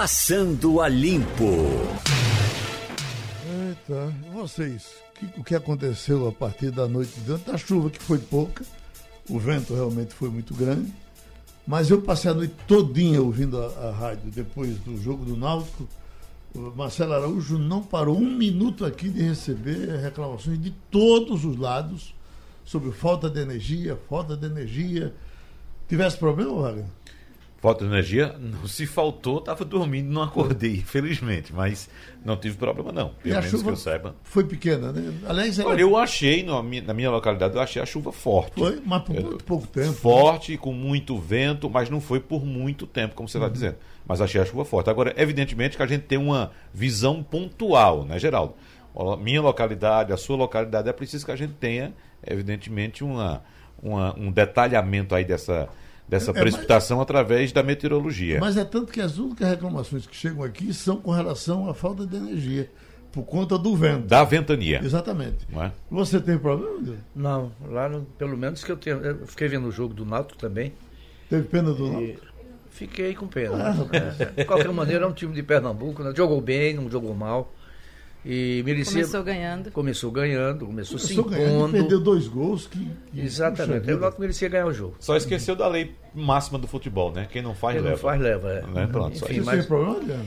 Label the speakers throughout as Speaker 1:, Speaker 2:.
Speaker 1: Passando a Limpo.
Speaker 2: Eita, vocês, o que aconteceu a partir da noite de ontem? A chuva que foi pouca, o vento realmente foi muito grande, mas eu passei a noite todinha ouvindo a, a rádio depois do jogo do Náutico. O Marcelo Araújo não parou um minuto aqui de receber reclamações de todos os lados sobre falta de energia, falta de energia. Tivesse problema, Wagner?
Speaker 3: Falta de energia, não, se faltou, estava dormindo, não acordei, infelizmente, mas não tive problema não, pelo
Speaker 2: a
Speaker 3: menos
Speaker 2: chuva
Speaker 3: que eu saiba.
Speaker 2: Foi pequena, né? Aliás, ela
Speaker 3: Olha, eu achei, na minha, na minha localidade, eu achei a chuva forte.
Speaker 2: foi, mas por
Speaker 3: Eu-
Speaker 2: muito pouco tempo.
Speaker 3: Forte, com muito vento, mas não foi por muito tempo, como você está dizendo. Mas achei a chuva forte. Agora, evidentemente que a gente tem uma visão pontual, né, Geraldo? Minha localidade, a sua localidade, é preciso que a gente tenha, evidentemente, uma, uma- um detalhamento aí dessa, dessa
Speaker 2: É, mas-
Speaker 3: precipitação através da meteorologia.
Speaker 2: Mas é tanto que as únicas reclamações que chegam aqui são com relação à falta de energia, por conta do vento.
Speaker 3: Da ventania.
Speaker 2: Exatamente.
Speaker 3: Não é?
Speaker 2: Você tem problema? Deus?
Speaker 4: Não, lá no- pelo menos que eu tenho. Eu fiquei vendo o jogo do Náutico também.
Speaker 2: Teve pena do
Speaker 4: E
Speaker 2: Náutico?
Speaker 4: fiquei com pena.
Speaker 2: Ah,
Speaker 4: de qualquer maneira, é um time de Pernambuco, né? jogou bem, não jogou mal. E merecia.
Speaker 5: Começou ganhando.
Speaker 4: começou ganhando, começou, se
Speaker 2: Começou ganhando e
Speaker 4: impondo.
Speaker 2: perdeu dois gols que. que
Speaker 4: Exatamente. O Náutico merecia ganhar o jogo.
Speaker 3: Só esqueceu da lei máxima do futebol, né? Quem não faz,
Speaker 4: Quem
Speaker 3: leva.
Speaker 4: não faz, leva. É.
Speaker 3: Né? Pronto, só
Speaker 4: Enfim,
Speaker 3: isso.
Speaker 2: tem
Speaker 4: mas-
Speaker 2: problema, Adriano?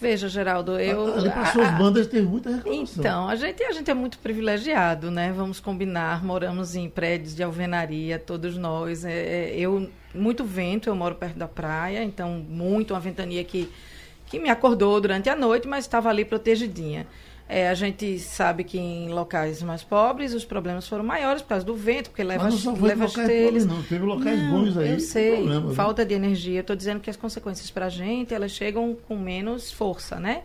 Speaker 5: Veja, Geraldo, eu.
Speaker 2: Ali para
Speaker 5: a-
Speaker 2: suas
Speaker 5: a-
Speaker 2: bandas teve muita reclamação.
Speaker 5: Então, a gente, a gente é muito privilegiado, né? Vamos combinar, moramos em prédios de alvenaria, todos nós. É, é, eu, muito vento, eu moro perto da praia, então muito uma ventania que, que me acordou durante a noite, mas estava ali protegidinha. É, a gente sabe que em locais mais pobres os problemas foram maiores por causa do vento, porque leva,
Speaker 2: Mas não
Speaker 5: leva telhas.
Speaker 2: pobres, não. Teve locais
Speaker 5: Não,
Speaker 2: bons aí.
Speaker 5: Eu sei,
Speaker 2: problema, né?
Speaker 5: falta de energia. Estou dizendo que as consequências para a gente elas chegam com menos força, né?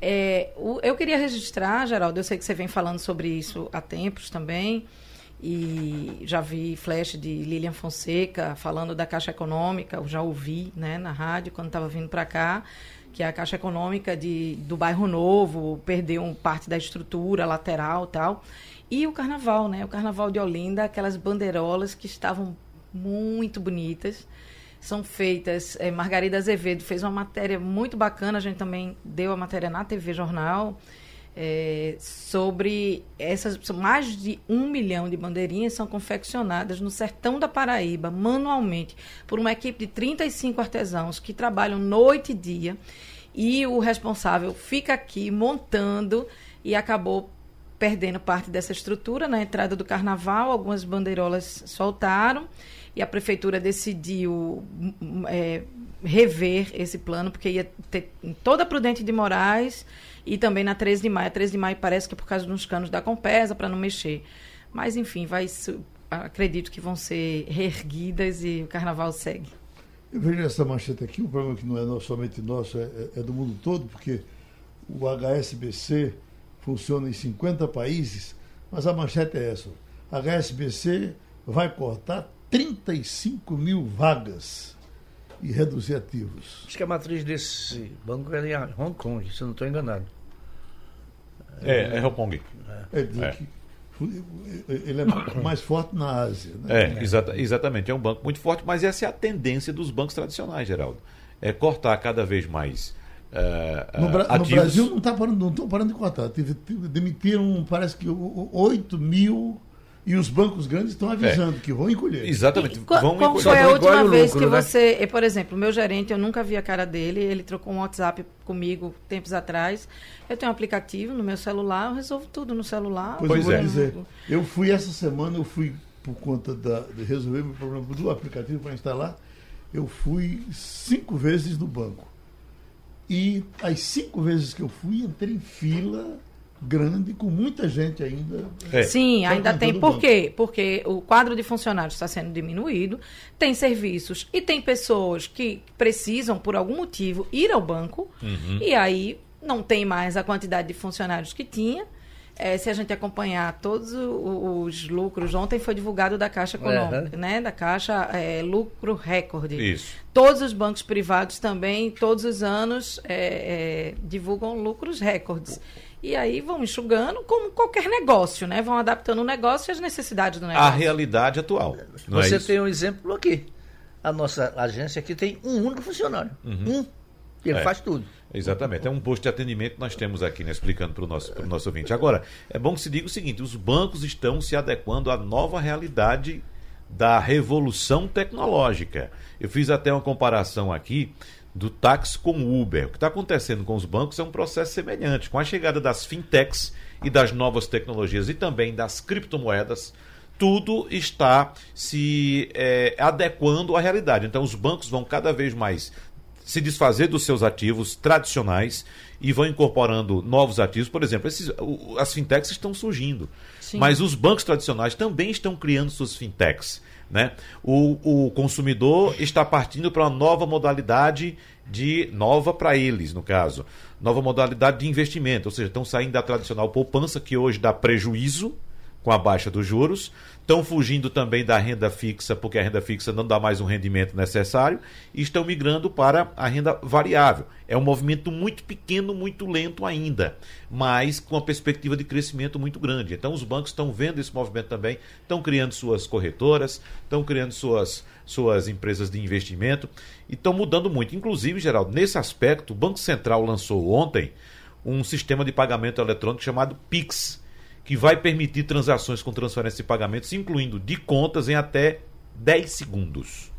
Speaker 5: É, o- eu queria registrar, Geraldo, eu sei que você vem falando sobre isso há tempos também, e já vi flash de Lilian Fonseca falando da Caixa Econômica, eu já ouvi né, na rádio quando estava vindo para cá, que a Caixa Econômica de, do Bairro Novo perdeu um parte da estrutura lateral tal. E o Carnaval, né? O Carnaval de Olinda, aquelas bandeirolas que estavam muito bonitas são feitas. eh, Margarida Azevedo fez uma matéria muito bacana, a gente também deu a matéria na TV Jornal, eh, sobre essas. Mais de um milhão de bandeirinhas são confeccionadas no sertão da Paraíba, manualmente, por uma equipe de 35 artesãos que trabalham noite e dia. E o responsável fica aqui montando e acabou perdendo parte dessa estrutura na entrada do carnaval. Algumas bandeirolas soltaram e a prefeitura decidiu hum, hum, é, rever esse plano, porque ia ter toda a Prudente de Moraes e também na 13 de maio. A 13 de maio parece que é por causa dos canos da Compesa, para não mexer. Mas, enfim, vai, acredito que vão ser reerguidas e o carnaval segue.
Speaker 2: Eu vejo essa manchete aqui, o problema que não é somente nosso, é, é- é do mundo todo, porque o HSBC funciona em 50 países, mas a manchete é essa. A HSBC vai cortar 35 mil vagas e reduzir ativos.
Speaker 4: Acho que a matriz desse banco é em Hong Kong, se eu não estou enganado.
Speaker 3: É, é Hong Kong.
Speaker 2: É
Speaker 3: É.
Speaker 2: ele é mais forte na Ásia. Né?
Speaker 3: É, exata- exatamente. É um banco muito forte, mas essa é a tendência dos bancos tradicionais, Geraldo. É cortar cada vez mais eh,
Speaker 2: No, Bra-
Speaker 3: ah,
Speaker 2: no
Speaker 3: ativos.
Speaker 2: Brasil não está parando, não estão parando de cortar. Demitiram, parece que o- o- 8 mil e os bancos grandes estão avisando que vão encolher.
Speaker 3: Exatamente.
Speaker 5: E
Speaker 3: Vão
Speaker 5: qual
Speaker 3: encolher.
Speaker 5: foi a última vez
Speaker 4: lucro,
Speaker 5: que
Speaker 4: né?
Speaker 5: você, por exemplo, o meu gerente, eu nunca vi a cara dele, ele trocou um WhatsApp comigo tempos atrás. Eu tenho um aplicativo no meu celular, eu resolvo tudo no celular.
Speaker 2: Pois,
Speaker 3: Pois
Speaker 2: eu vou
Speaker 3: é.
Speaker 2: dizer, eu fui essa semana, eu fui por conta da, de resolver meu problema do aplicativo para instalar, eu fui cinco vezes no banco. E as cinco vezes que eu fui, entrei em fila grande, com muita gente ainda.
Speaker 3: É.
Speaker 5: Sim, ainda tem. Por quê? Porque o quadro de funcionários está sendo diminuído, tem serviços e tem pessoas que precisam, por algum motivo, ir ao banco
Speaker 3: Uhum.
Speaker 5: e aí não tem mais a quantidade de funcionários que tinha. É, se a gente acompanhar todos os lucros, ontem foi divulgado da Caixa Econômica, né? Da Caixa é, Lucro Recorde.
Speaker 3: Isso.
Speaker 5: Todos os bancos privados também, todos os anos, é, é, divulgam lucros recordes. E aí vão enxugando, como qualquer negócio, né? Vão adaptando o negócio às necessidades do
Speaker 3: A
Speaker 5: negócio.
Speaker 3: realidade atual. Não
Speaker 4: Você
Speaker 3: é
Speaker 4: tem um exemplo aqui. A nossa agência aqui tem um único funcionário.
Speaker 3: Uhum.
Speaker 4: Um. E ele
Speaker 3: É.
Speaker 4: faz tudo.
Speaker 3: Exatamente, é um posto de atendimento que nós temos aqui, né, explicando para o nosso, pro nosso ouvinte. Agora, é bom que se diga o seguinte: os bancos estão se adequando à nova realidade da revolução tecnológica. Eu fiz até uma comparação aqui do táxi com o Uber. O que está acontecendo com os bancos é um processo semelhante. Com a chegada das fintechs e das novas tecnologias e também das criptomoedas, tudo está se é, adequando à realidade. Então, os bancos vão cada vez mais se desfazer dos seus ativos tradicionais e vão incorporando novos ativos. Por exemplo, esses, as fintechs estão surgindo,
Speaker 5: Sim.
Speaker 3: mas os bancos tradicionais também estão criando suas fintechs. Né? O, o consumidor está partindo para uma nova modalidade de nova para eles, no caso, nova modalidade de investimento, ou seja, estão saindo da tradicional poupança que hoje dá prejuízo com a baixa dos juros, estão fugindo também da renda fixa, porque a renda fixa não dá mais um rendimento necessário, e estão migrando para a renda variável. É um movimento muito pequeno, muito lento ainda, mas com uma perspectiva de crescimento muito grande. Então, os bancos estão vendo esse movimento também, estão criando suas corretoras, estão criando suas, suas empresas de investimento e estão mudando muito. Inclusive, Geraldo, nesse aspecto, o Banco Central lançou ontem um sistema de pagamento eletrônico chamado PIX que vai permitir transações com transferência de pagamentos, incluindo de contas, em até 10 segundos.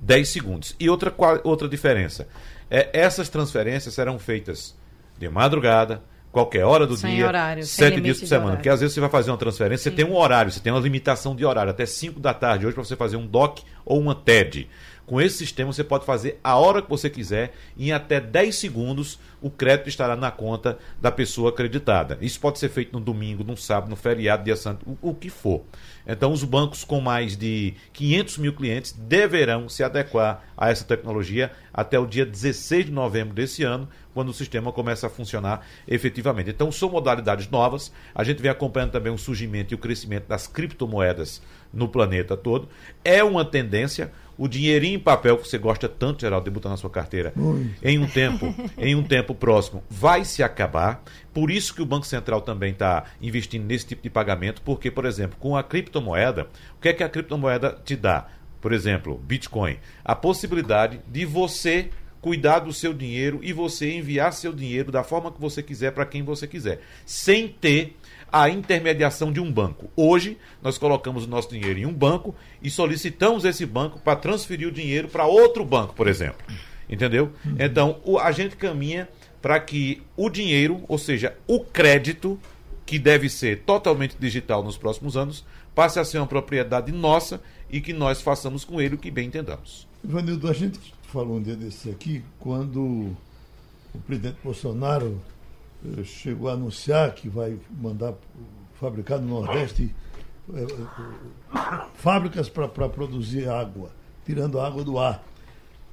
Speaker 3: 10 segundos. E outra, outra diferença: é, essas transferências serão feitas de madrugada, qualquer hora do
Speaker 5: Sem
Speaker 3: dia,
Speaker 5: horário,
Speaker 3: sete dias por semana. Porque às vezes você vai fazer uma transferência, você tem um horário, você tem uma limitação de horário, até 5 da tarde hoje, para você fazer um DOC ou uma TED. Com esse sistema, você pode fazer a hora que você quiser, em até 10 segundos, o crédito estará na conta da pessoa acreditada. Isso pode ser feito no domingo, no sábado, no feriado, dia santo, o, o que for. Então, os bancos com mais de 500 mil clientes deverão se adequar a essa tecnologia até o dia 16 de novembro desse ano, quando o sistema começa a funcionar efetivamente. Então, são modalidades novas. A gente vem acompanhando também o surgimento e o crescimento das criptomoedas no planeta todo. É uma tendência. O dinheirinho em papel que você gosta tanto, Geraldo, de botar na sua carteira, em um tempo, em um tempo próximo, vai se acabar. Por isso que o Banco Central também está investindo nesse tipo de pagamento, porque, por exemplo, com a criptomoeda, o que é que a criptomoeda te dá? Por exemplo, Bitcoin, a possibilidade de você cuidar do seu dinheiro e você enviar seu dinheiro da forma que você quiser para quem você quiser, sem ter a intermediação de um banco. Hoje, nós colocamos o nosso dinheiro em um banco e solicitamos esse banco para transferir o dinheiro para outro banco, por exemplo. Entendeu? Então, o- a gente caminha para que o dinheiro, ou seja, o crédito, que deve ser totalmente digital nos próximos anos, passe a ser uma propriedade nossa e que nós façamos com ele o que bem entendamos.
Speaker 2: Ivanildo, a gente falou um dia desse aqui, quando o presidente Bolsonaro eh, chegou a anunciar que vai mandar fabricar no Nordeste eh, eh, fábricas para produzir água, tirando a água do ar.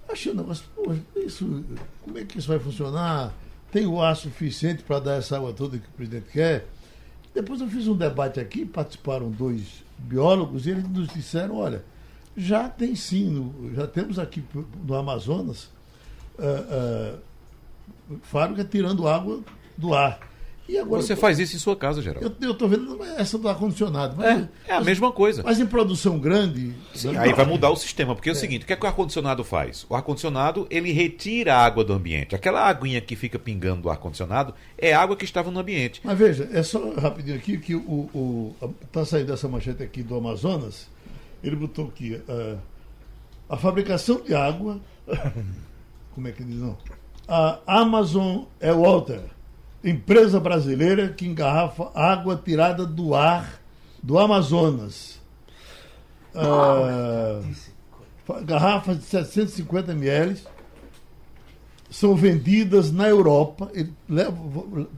Speaker 2: Achei negócio, pô, isso, como é que isso vai funcionar? Tem o ar suficiente para dar essa água toda que o presidente quer? Depois eu fiz um debate aqui, participaram dois biólogos e eles nos disseram, olha, já tem sim, no- já temos aqui no Amazonas ah, ah, fábrica tirando água do ar. E agora
Speaker 3: Você faz isso em sua casa, Geraldo.
Speaker 2: eu estou vendo essa do ar-condicionado.
Speaker 3: É,
Speaker 2: Mas,
Speaker 3: é a mesma coisa.
Speaker 2: mas em produção grande.
Speaker 3: Sim,
Speaker 2: né?
Speaker 3: aí vai mudar o sistema, porque é o seguinte, o que, é que o ar-condicionado faz? O ar-condicionado, ele retira a água do ambiente. Aquela aguinha que fica pingando do ar-condicionado é água que estava no ambiente.
Speaker 2: Mas veja, é só rapidinho aqui que o está saindo essa manchete aqui do Amazonas. Ele botou aqui ah, a fabricação de água. Como é que diz não? A Amazon é Water, empresa brasileira que engarrafa água tirada do ar do Amazonas. Fa- garrafas de 750 ml são vendidas na Europa, ele leva,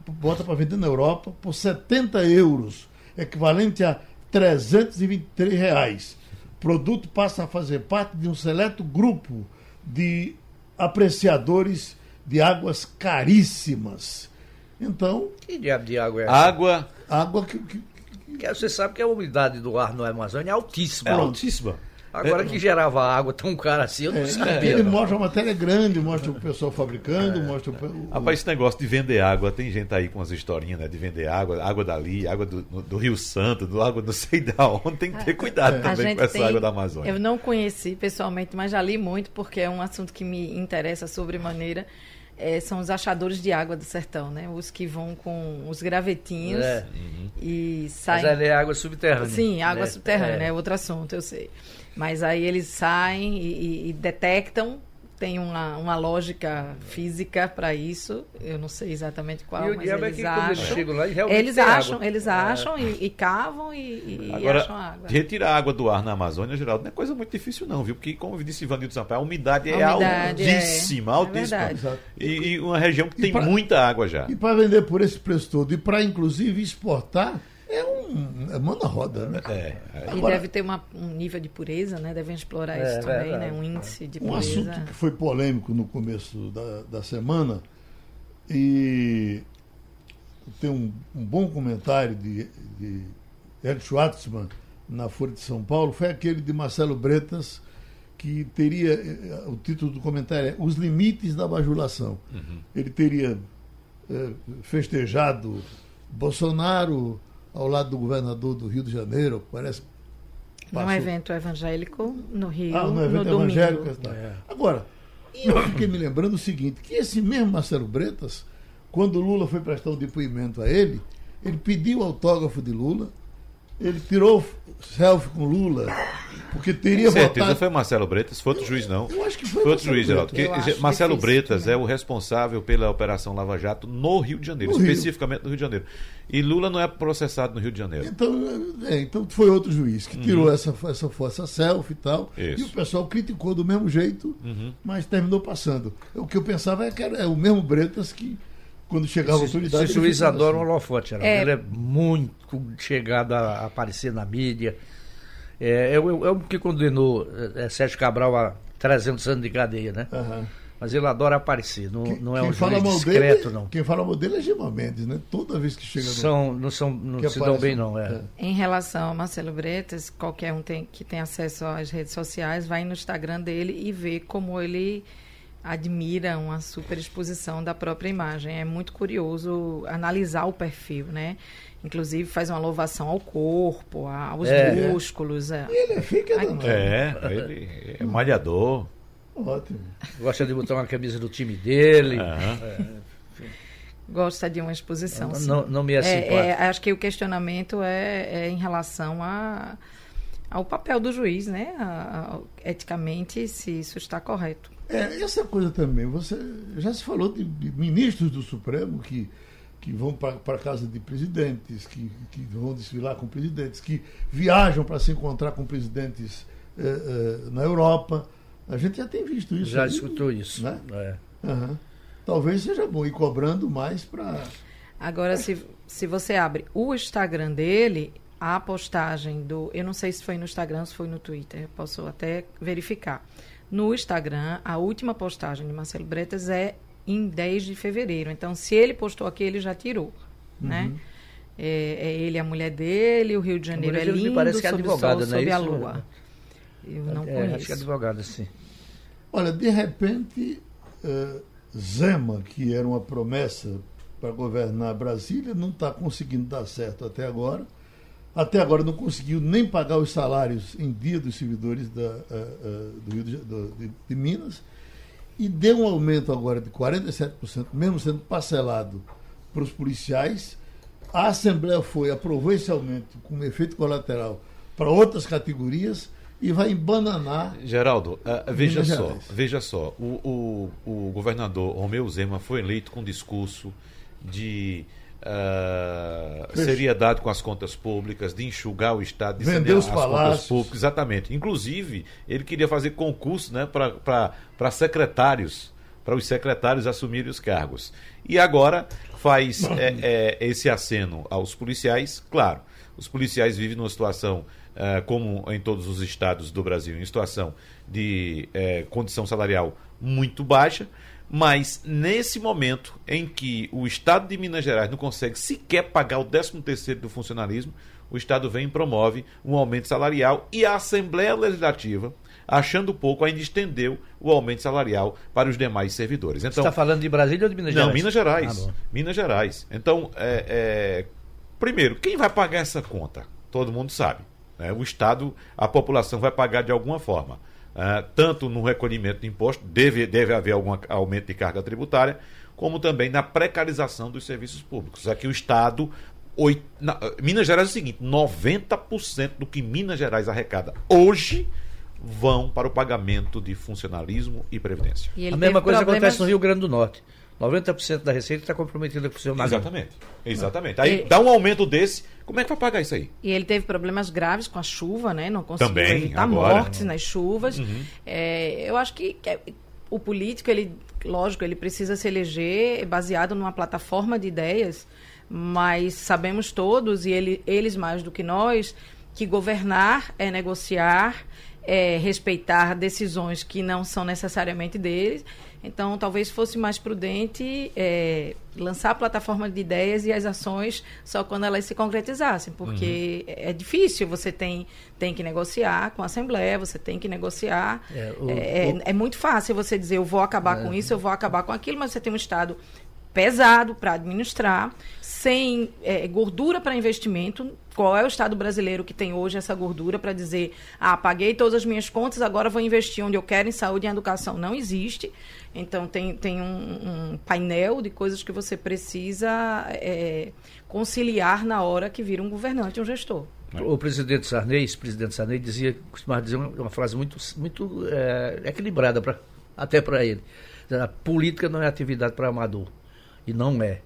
Speaker 2: bota para vender na Europa por 70 euros, equivalente a 323 reais. O produto passa a fazer parte de um seleto grupo de apreciadores de águas caríssimas. Então,
Speaker 4: Que diabo de água é essa?
Speaker 3: Água
Speaker 2: água que, que-
Speaker 4: Porque você sabe que a umidade do ar no Amazônia é altíssima.
Speaker 3: é altíssima.
Speaker 4: Agora
Speaker 3: É,
Speaker 4: que gerava água tão cara assim, eu não
Speaker 2: é,
Speaker 4: sabia.
Speaker 2: ele
Speaker 4: não.
Speaker 2: mostra a matéria grande, mostra o pessoal fabricando, mostra o, o-
Speaker 3: Rapaz, esse negócio de vender água, tem gente aí com umas historinhas, né? De vender água, água dali, água do, do Rio Santo, do água não sei da onde. Tem que ter cuidado também com essa
Speaker 5: tem-
Speaker 3: água da Amazônia.
Speaker 5: Eu não conheci pessoalmente, mas já li muito porque é um assunto que me interessa sobremaneira. É, são os achadores de água do sertão, né? Os que vão com os gravetinhos
Speaker 4: É.
Speaker 5: e
Speaker 4: Mas
Speaker 5: saem.
Speaker 4: ela é água subterrânea.
Speaker 5: Sim, água
Speaker 4: né?
Speaker 5: subterrânea, é.
Speaker 4: É.
Speaker 5: outro assunto, eu sei. Mas aí eles saem e, e- e detectam, tem uma, uma lógica física para isso. Eu não sei exatamente qual,
Speaker 4: E o
Speaker 5: mas
Speaker 4: é
Speaker 5: eles
Speaker 4: eles
Speaker 5: acham.
Speaker 4: chegam lá, realmente
Speaker 5: Eles acham,
Speaker 4: água.
Speaker 5: eles
Speaker 4: É.
Speaker 5: acham e, e cavam e, e- e
Speaker 3: Agora,
Speaker 5: acham água.
Speaker 3: retirar a água do ar na Amazônia, Geraldo, não é coisa muito difícil, não, viu? Porque, como disse Ivanildo Sampaio, a umidade é
Speaker 5: A umidade é-
Speaker 3: altíssima,
Speaker 5: é
Speaker 3: altíssima. e, e uma região que
Speaker 2: E
Speaker 3: tem
Speaker 2: pra-
Speaker 3: muita água já.
Speaker 2: E para vender por esse preço todo e para inclusive exportar, é um. É mão na roda, né?
Speaker 3: É, é.
Speaker 5: E
Speaker 2: Agora-
Speaker 5: deve ter uma- um nível de pureza, né? Devem explorar
Speaker 4: É,
Speaker 5: isso também,
Speaker 4: verdade.
Speaker 5: né? Um índice de
Speaker 2: Um
Speaker 5: pureza.
Speaker 2: assunto que foi polêmico no começo da, da semana e tem um, um bom comentário de, de Eric Schwartzman na Folha de São Paulo, foi aquele de Marcelo Bretas, que teria, eh, o título do comentário é Os Limites da Bajulação. Ele teria eh, festejado Bolsonaro ao lado do governador do Rio de Janeiro, parece
Speaker 5: Num
Speaker 2: passou-
Speaker 5: evento evangélico no Rio,
Speaker 2: ah, no
Speaker 5: no,
Speaker 2: evento
Speaker 5: domingo.
Speaker 2: evangélico. tá.
Speaker 4: É.
Speaker 2: Agora, e eu fiquei me lembrando o seguinte, que esse mesmo Marcelo Bretas, quando Lula foi prestar o depoimento a ele, ele pediu autógrafo de Lula, ele tirou selfie com Lula, porque teria
Speaker 3: Com certeza
Speaker 2: votado...
Speaker 3: foi Marcelo Bretas, foi outro juiz, não.
Speaker 2: Eu acho que foi,
Speaker 3: Foi outro
Speaker 2: Marcelo
Speaker 3: juiz, Geraldo.
Speaker 5: Eu
Speaker 3: Marcelo
Speaker 5: difícil
Speaker 3: Bretas
Speaker 5: também.
Speaker 3: é o responsável pela Operação Lava Jato no Rio de Janeiro,
Speaker 2: No Rio.
Speaker 3: especificamente no Rio de Janeiro. E Lula não é processado no Rio de Janeiro.
Speaker 2: Então, é, então foi outro juiz que tirou essa, essa, essa selfie e tal.
Speaker 3: Uhum. Isso.
Speaker 2: E o pessoal criticou do mesmo jeito,
Speaker 3: Uhum.
Speaker 2: mas terminou passando. O que eu pensava é que era é o mesmo Bretas que, quando chegava a autoridade.
Speaker 4: esse juiz adora
Speaker 2: assim.
Speaker 4: holofote, Geraldo.
Speaker 5: É.
Speaker 4: ele é muito chegado a aparecer na mídia. É, é, o- é o que condenou é, Sérgio Cabral a 300 anos de cadeia, né?
Speaker 2: Aham.
Speaker 4: Mas ele adora aparecer, não,
Speaker 2: Quem-
Speaker 4: não é um juiz discreto,
Speaker 2: dele,
Speaker 4: não.
Speaker 2: Quem fala mal dele é Gilmar Mendes, né? Toda vez que chega no.
Speaker 4: São, não são, não se dão
Speaker 2: aparece-
Speaker 4: bem, não. É.
Speaker 5: Em relação a Marcelo Bretas, qualquer um tem, que tem acesso às redes sociais vai no Instagram dele e vê como ele admira uma super exposição da própria imagem. É muito curioso analisar o perfil, né? Inclusive faz uma louvação ao corpo, aos
Speaker 4: É.
Speaker 5: músculos. é.
Speaker 2: Ele fica danado.
Speaker 3: É, ele é malhador.
Speaker 2: Ótimo.
Speaker 4: Gosta de botar uma camisa do time dele.
Speaker 3: Aham.
Speaker 5: Gosta de uma exposição. sim.
Speaker 4: Não, não me é,
Speaker 5: É, é, acho que o questionamento é, é em relação a, ao papel do juiz, né? A- a- eticamente, se isso está correto.
Speaker 2: É, essa coisa também, você já se falou de, de ministros do Supremo que, que vão para a casa de presidentes, que, que vão desfilar com presidentes, que viajam para se encontrar com presidentes eh, eh, na Europa. A gente já tem visto isso.
Speaker 4: Já
Speaker 2: aí,
Speaker 4: escutou isso.
Speaker 2: né?
Speaker 4: É.
Speaker 2: Aham. Talvez seja bom ir cobrando mais para.
Speaker 5: Agora, se, se você abre o Instagram dele, a postagem do. Eu não sei se foi no Instagram ou se foi no Twitter, posso até verificar. No Instagram, a última postagem de Marcelo Bretas é em 10 de fevereiro. Então, se ele postou aqui, ele já tirou. Né? É, é ele, a mulher dele, o Rio de Janeiro é
Speaker 4: dele me
Speaker 5: lindo,
Speaker 4: parece que é
Speaker 5: sob o
Speaker 4: advogada,
Speaker 5: sol,
Speaker 4: não é
Speaker 5: sob a
Speaker 4: isso?
Speaker 5: lua. Eu não
Speaker 4: É, acho que é
Speaker 5: conheço.
Speaker 4: advogado, sim.
Speaker 2: Olha, de repente, eh, Zema, que era uma promessa para governar Brasília, não está conseguindo dar certo até agora. Até agora não conseguiu nem pagar os salários em dia dos servidores da, eh, eh, do Rio de, do- de- de Minas. E deu um aumento agora de 47%, mesmo sendo parcelado para os policiais. A Assembleia foi, aprovou esse aumento com efeito colateral para outras categorias e vai embananar
Speaker 3: Geraldo, ah, veja só, veja só, o, o, o governador Romeu Zema foi eleito com discurso de ah,
Speaker 2: Fecha.
Speaker 3: seriedade com as contas públicas, de enxugar o Estado, de
Speaker 2: Vender
Speaker 3: as
Speaker 2: palácios.
Speaker 3: contas públicas, exatamente. Inclusive, ele queria fazer concurso né, para secretários, para os secretários assumirem os cargos. E agora faz é, é, esse aceno aos policiais, claro. Os policiais vivem numa situação, eh, como em todos os estados do Brasil, em situação de eh, condição salarial muito baixa, mas nesse momento em que o estado de Minas Gerais não consegue sequer pagar o 13º do funcionalismo, o estado vem e promove um aumento salarial e a Assembleia Legislativa, achando pouco, ainda estendeu o aumento salarial para os demais servidores.
Speaker 4: Você
Speaker 3: Então,
Speaker 4: está falando de Brasília ou de Minas
Speaker 3: não,
Speaker 4: Gerais?
Speaker 3: Minas Gerais.
Speaker 4: Ah.
Speaker 3: Minas Gerais. Então, é, é, primeiro, quem vai pagar essa conta? Todo mundo sabe. né? O Estado, a população vai pagar de alguma forma. Uh, tanto no recolhimento de imposto, deve, deve haver algum aumento de carga tributária, como também na precarização dos serviços públicos. Aqui o Estado. Oito, na, Minas Gerais é o seguinte: 90% do que Minas Gerais arrecada hoje vão para o pagamento de funcionalismo e previdência.
Speaker 4: E a mesma coisa problemas... acontece no Rio Grande do Norte. 90% da receita está comprometida com o seu
Speaker 3: Exatamente. Exatamente. Aí e... dá um aumento desse, como é que vai pagar isso aí?
Speaker 5: E ele teve problemas graves com a chuva, né? Não conseguiu
Speaker 3: Também,
Speaker 5: evitar
Speaker 3: agora.
Speaker 5: mortes nas chuvas. Uhum. É, eu acho que, que, o político, ele, lógico, ele precisa se eleger baseado numa plataforma de ideias, mas sabemos todos, e ele, eles mais do que nós, que governar é negociar, é respeitar decisões que não são necessariamente deles então, talvez fosse mais prudente é, lançar a plataforma de ideias e as ações só quando elas se concretizassem, porque uhum. é difícil, você tem, tem que negociar com a Assembleia, você tem que negociar. É, o, é, o... é muito fácil você dizer, eu vou acabar com é. isso, eu vou acabar com aquilo, mas você tem um Estado pesado para administrar, sem é, gordura para investimento. Qual é o Estado brasileiro que tem hoje essa gordura para dizer, ah, paguei todas as minhas contas, agora vou investir onde eu quero em saúde e em educação? Não existe. Então, tem, tem um, um painel de coisas que você precisa é, conciliar na hora que vira um governante, um gestor.
Speaker 4: O presidente Sarney, presidente Sarney dizia, costumava dizer uma, uma frase muito, muito é, equilibrada pra, até para ele. A política não é atividade para amador. E não é.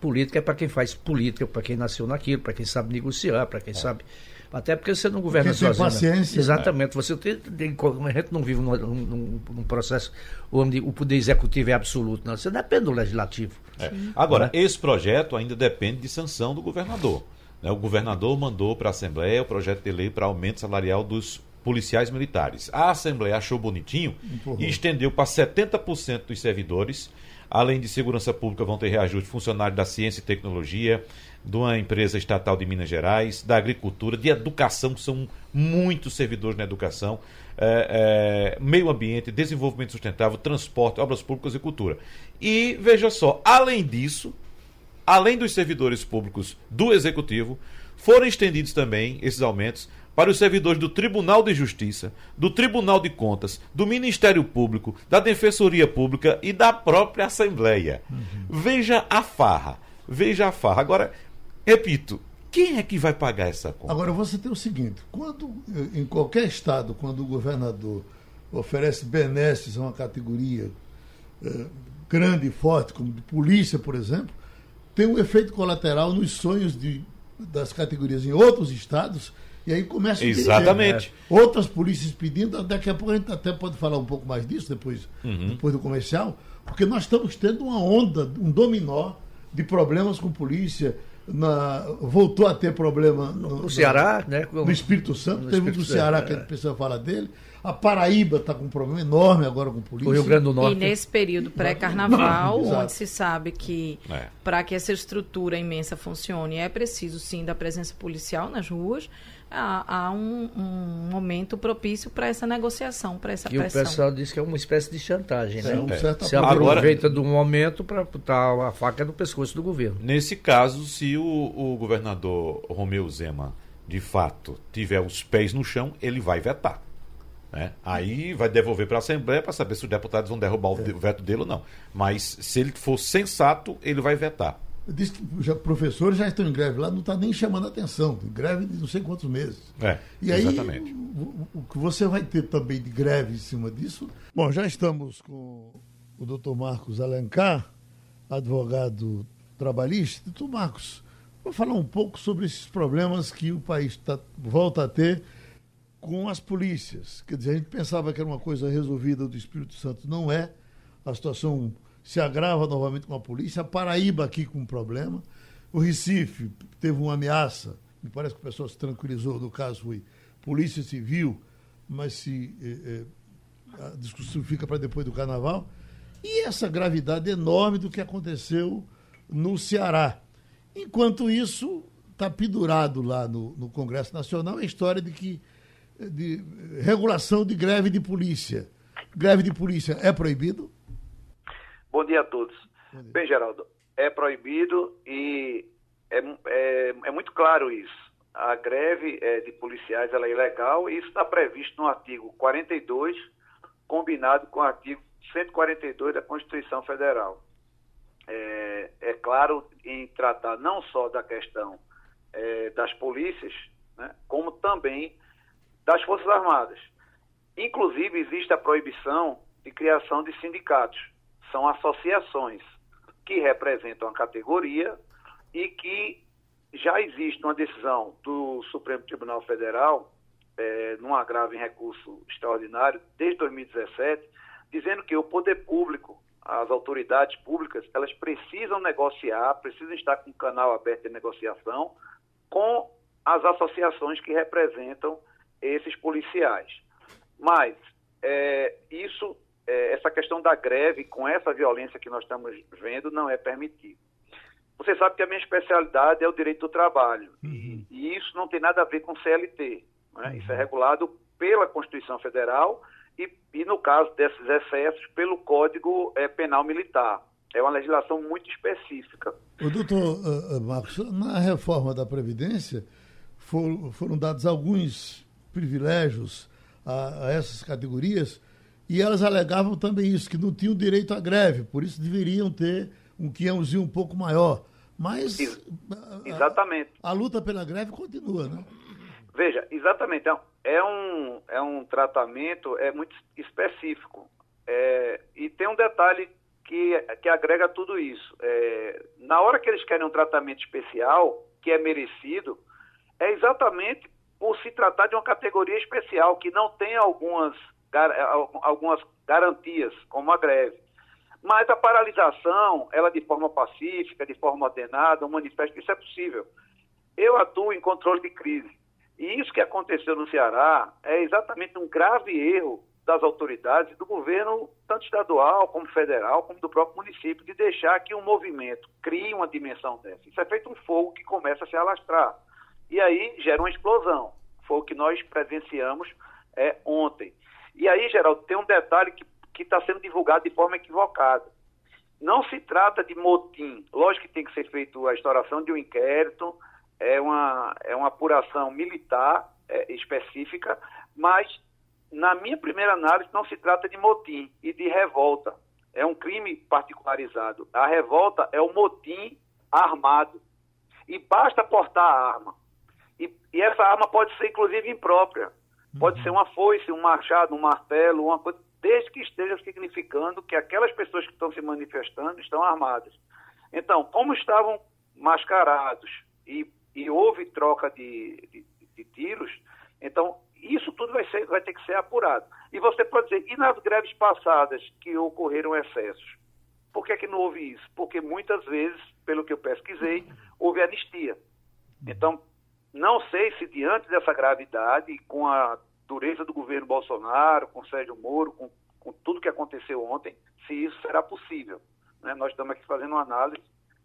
Speaker 4: Política é para quem faz política, para quem nasceu naquilo, para quem sabe negociar, para quem é. sabe. Até porque você não governa
Speaker 2: porque sozinho. Né? paciência.
Speaker 4: Exatamente. Você tem, tem, a gente não vive num, num, num, processo onde o poder executivo é absoluto, não. Você depende do legislativo.
Speaker 3: É. Agora, né? esse projeto ainda depende de sanção do governador. Né? O governador mandou para a Assembleia o projeto de lei para aumento salarial dos policiais militares. A Assembleia achou bonitinho e estendeu para 70% dos servidores Além de segurança pública, vão ter reajuste funcionários da ciência e tecnologia, de uma empresa estatal de Minas Gerais, da agricultura, de educação, que são muitos servidores na educação, é, é, meio ambiente, desenvolvimento sustentável, transporte, obras públicas e cultura. E veja só, além disso, além dos servidores públicos do Executivo, foram estendidos também esses aumentos para os servidores do Tribunal de Justiça, do Tribunal de Contas, do Ministério Público, da Defensoria Pública e da própria Assembleia. Uhum. Veja a farra. Veja a farra. Agora, repito, quem é que vai pagar essa conta?
Speaker 2: Agora você tem o seguinte: quando em qualquer estado, quando o governador oferece benesses a uma categoria eh, grande e forte, como de polícia, por exemplo, tem um efeito colateral nos sonhos de, das categorias em outros estados e aí começa
Speaker 3: Exatamente.
Speaker 2: Né? Outras polícias pedindo, daqui a pouco a gente até pode falar um pouco mais disso depois, uhum. depois do comercial, porque nós estamos tendo uma onda, um dominó de problemas com polícia. Na, voltou a ter problema
Speaker 4: no, no Ceará, né?
Speaker 2: No Espírito Santo, no teve Espírito do Ceará é. que a gente precisa falar dele. A Paraíba está com um problema enorme agora com polícia. O
Speaker 5: Rio Grande do Norte. E nesse período pré-carnaval, onde se sabe que é. para que essa estrutura imensa funcione é preciso sim da presença policial nas ruas há, há um, um, momento propício para essa negociação, para essa
Speaker 4: e
Speaker 5: pressão.
Speaker 4: E o pessoal diz que é uma espécie de chantagem, né?
Speaker 2: É, um
Speaker 4: Se aproveita Agora, do momento para botar a faca no pescoço do governo.
Speaker 3: Nesse caso, se o, o governador Romeu Zema, de fato, tiver os pés no chão, ele vai vetar. Né? Aí vai devolver para a Assembleia para saber se os deputados vão derrubar o é. veto dele ou não. Mas se ele for sensato, ele vai vetar.
Speaker 2: Diz que já, professores já estão em greve lá, não está nem chamando atenção. Greve de não sei quantos meses.
Speaker 3: É,
Speaker 2: e aí, exatamente. O, o, que você vai ter também de greve em cima disso. Bom, já estamos com o doutor Marcos Alencar, advogado trabalhista. Doutor Marcos, vou falar um pouco sobre esses problemas que o país tá, volta a ter com as polícias. Quer dizer, a gente pensava que era uma coisa resolvida do Espírito Santo, não é. A situação se agrava novamente com a polícia. A Paraíba aqui com um problema. O Recife teve uma ameaça. Me parece que o pessoal se tranquilizou do caso foi Polícia Civil, mas se eh, eh, a discussão fica para depois do Carnaval. E essa gravidade enorme do que aconteceu no Ceará. Enquanto isso, está pendurado lá no, no, Congresso Nacional a história de que de regulação de greve de polícia. Greve de polícia é proibido?
Speaker 6: Bom dia a todos. Dia. Bem, Geraldo, é proibido e é, é, é, muito claro isso. a greve é, de policiais é ilegal e isso está previsto no artigo 42, combinado com o artigo 142 da Constituição Federal. É, é claro em tratar não só da questão é, das polícias, né, como também das Forças Armadas. Inclusive, existe a proibição de criação de sindicatos. São associações que representam a categoria e que já existe uma decisão do Supremo Tribunal Federal, é, num agravo em recurso extraordinário, desde 2017, dizendo que o poder público, as autoridades públicas, elas precisam negociar, precisam estar com o canal aberto de negociação com as associações que representam esses policiais. Mas é, isso, é, essa questão da greve, com essa violência que nós estamos vendo, não é permitido. Você sabe que a minha especialidade é o direito do trabalho. Uhum. E, isso não tem nada a ver com CLT. Né? Uhum. Isso é regulado pela Constituição Federal e, e no caso desses excessos, pelo Código é, Penal Militar. É uma legislação muito específica.
Speaker 2: O doutor uh, Marcos, na reforma da Previdência for, foram dados alguns privilégios a, a, essas categorias e elas alegavam também isso, que não tinham direito à greve, por isso deveriam ter um quiãozinho um pouco maior. Mas
Speaker 6: exatamente.
Speaker 2: A, a, luta pela greve continua, né?
Speaker 6: Veja, exatamente. É, é um, é um tratamento é muito específico. É, e tem um detalhe que, que agrega tudo isso. É, na hora que eles querem um tratamento especial, que é merecido, é exatamente por se tratar de uma categoria especial, que não tem algumas, algumas garantias, como a greve. Mas a paralisação, ela de forma pacífica, de forma ordenada, um manifesto, isso é possível. Eu atuo em controle de crise. E isso que aconteceu no Ceará é exatamente um grave erro das autoridades, do governo, tanto estadual como federal, como do próprio município, de deixar que um movimento crie uma dimensão dessa. Isso é feito um fogo que começa a se alastrar. E aí gera uma explosão. Foi o que nós presenciamos é, ontem. E aí, Geraldo, tem um detalhe que está sendo divulgado de forma equivocada. Não se trata de motim. Lógico que tem que ser feita a instauração de um inquérito, é uma, é uma apuração militar é, específica, mas na minha primeira análise, não se trata de motim e de revolta. É um crime particularizado. A revolta é o motim armado. E basta portar a arma. E, e essa arma pode ser, inclusive, imprópria. Pode uhum. ser uma foice, um machado, um martelo, uma coisa, desde que esteja significando que aquelas pessoas que estão se manifestando estão armadas. Então, como estavam mascarados e, e houve troca de, de, de tiros, então isso tudo vai, ser, vai ter que ser apurado. E você pode dizer, e nas greves passadas que ocorreram excessos? Por que, é que não houve isso? Porque muitas vezes, pelo que eu pesquisei, houve anistia. Então, não sei se diante dessa gravidade, com a dureza do governo Bolsonaro, com Sérgio Moro, com, com tudo que aconteceu ontem, se isso será possível. Né? Nós estamos aqui fazendo uma análise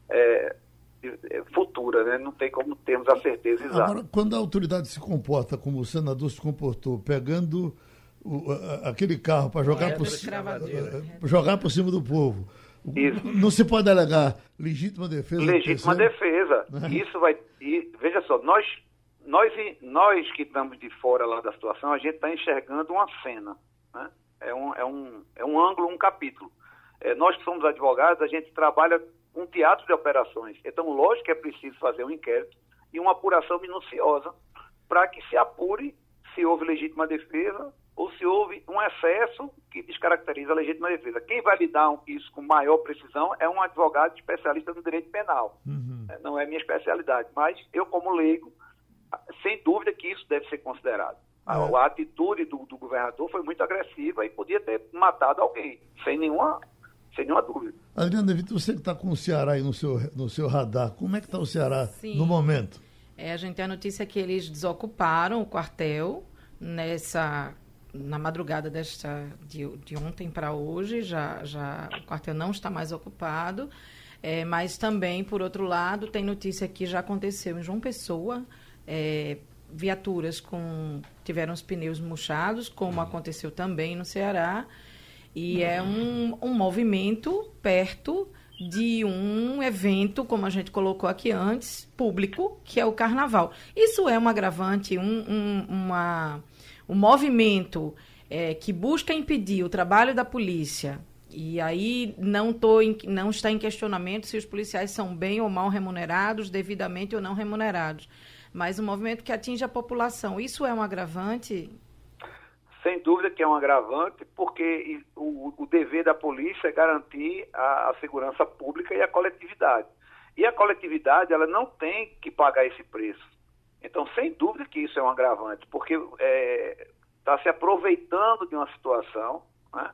Speaker 6: é, é, futura, né? não tem como termos a certeza exata. Agora,
Speaker 2: quando a autoridade se comporta como o senador se comportou, pegando o, aquele carro para jogar, é, por, uh, jogar por cima do povo, Isso. não se pode alegar legítima defesa?
Speaker 6: Legítima defesa. Né? Isso vai. E, veja só, nós, nós, nós que estamos de fora lá da situação, a gente está enxergando uma cena. Né? É, um, é, um, é um ângulo, um capítulo. É, nós que somos advogados, a gente trabalha um teatro de operações. Então, lógico que é preciso fazer um inquérito e uma apuração minuciosa para que se apure se houve legítima defesa ou se houve um excesso que descaracteriza a legítima defesa. Quem vai lidar isso com maior precisão é um advogado especialista no direito penal. Uhum. É, não é minha especialidade, mas eu, como leigo, sem dúvida que isso deve ser considerado. A, é. a atitude do, do governador foi muito agressiva e podia ter matado alguém, sem nenhuma sem nenhuma dúvida.
Speaker 2: Adriana Vitor, você que está com o Ceará aí no seu, no seu radar, como é que está o Ceará Sim. no momento?
Speaker 5: É, a gente tem a notícia que eles desocuparam o quartel nessa na madrugada desta de, de ontem para hoje já já o quartel não está mais ocupado. É, mas também por outro lado tem notícia que já aconteceu em João Pessoa é, viaturas com tiveram os pneus murchados como aconteceu também no Ceará. E é um, um movimento perto de um evento, como a gente colocou aqui antes, público, que é o carnaval. Isso é um agravante, um, um, uma, um movimento é, que busca impedir o trabalho da polícia. E aí não, tô em, não está em questionamento se os policiais são bem ou mal remunerados, devidamente ou não remunerados. Mas um movimento que atinge a população. Isso é um agravante
Speaker 6: sem dúvida que é um agravante, porque o, o dever da polícia é garantir a, a, segurança pública e a coletividade. E a coletividade, ela não tem que pagar esse preço. Então, sem dúvida que isso é um agravante, porque está é, tá se aproveitando de uma situação, né?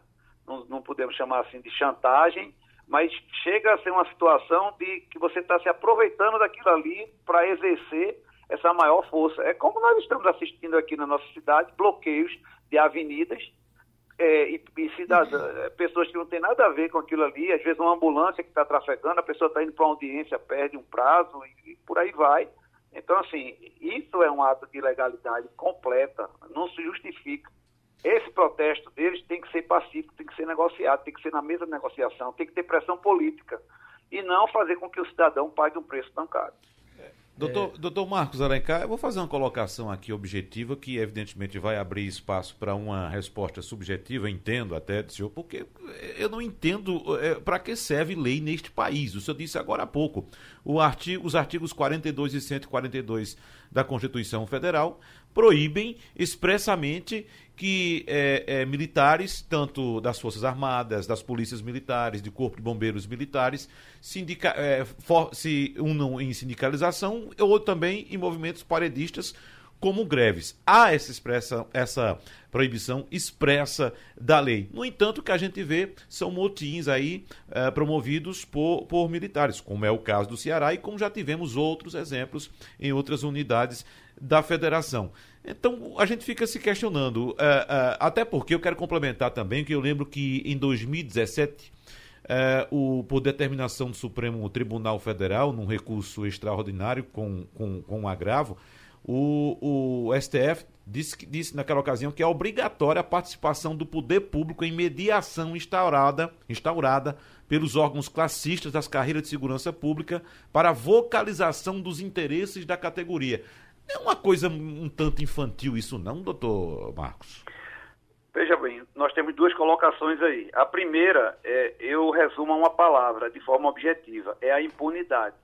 Speaker 6: não, não podemos chamar assim de chantagem, mas chega a ser uma situação de que você está se aproveitando daquilo ali para exercer essa maior força. É como nós estamos assistindo aqui na nossa cidade, bloqueios de avenidas é, e, e cidadãs, é, pessoas que não têm nada a ver com aquilo ali, às vezes uma ambulância que está trafegando, a pessoa está indo para uma audiência, perde um prazo e, e, por aí vai. Então, assim, isso é um ato de ilegalidade completa, não se justifica. Esse protesto deles tem que ser pacífico, tem que ser negociado, tem que ser na mesa de negociação, tem que ter pressão política e não fazer com que o cidadão pague um preço tão caro.
Speaker 3: Doutor, é... doutor Marcos Alencar, eu vou fazer uma colocação aqui objetiva que evidentemente vai abrir espaço para uma resposta subjetiva, entendo até do senhor, porque eu não entendo é, para que serve lei neste país. O senhor disse agora há pouco, artigo, os artigos 42 e 142 da Constituição Federal proíbem expressamente que é, é, militares, tanto das Forças Armadas, das polícias militares, de Corpo de Bombeiros Militares, sindica, é, for, se unam em sindicalização ou também em movimentos paredistas como greves. Há essa, expressa, essa proibição expressa da lei. No entanto, o que a gente vê são motins aí eh, promovidos por, por militares, como é o caso do Ceará e como já tivemos outros exemplos em outras unidades da federação. Então a gente fica se questionando, uh, uh, até porque eu quero complementar também que eu lembro que em 2017 uh, o, por determinação do Supremo Tribunal Federal, num recurso extraordinário com, com, com um agravo, o, o STF disse, disse naquela ocasião que é obrigatória a participação do poder público em mediação instaurada, instaurada pelos órgãos classistas das carreiras de segurança pública para vocalização dos interesses da categoria. É uma coisa um tanto infantil isso não, doutor Marcos?
Speaker 6: Veja bem, nós temos duas colocações aí. A primeira, é, eu resumo uma palavra de forma objetiva, é a impunidade.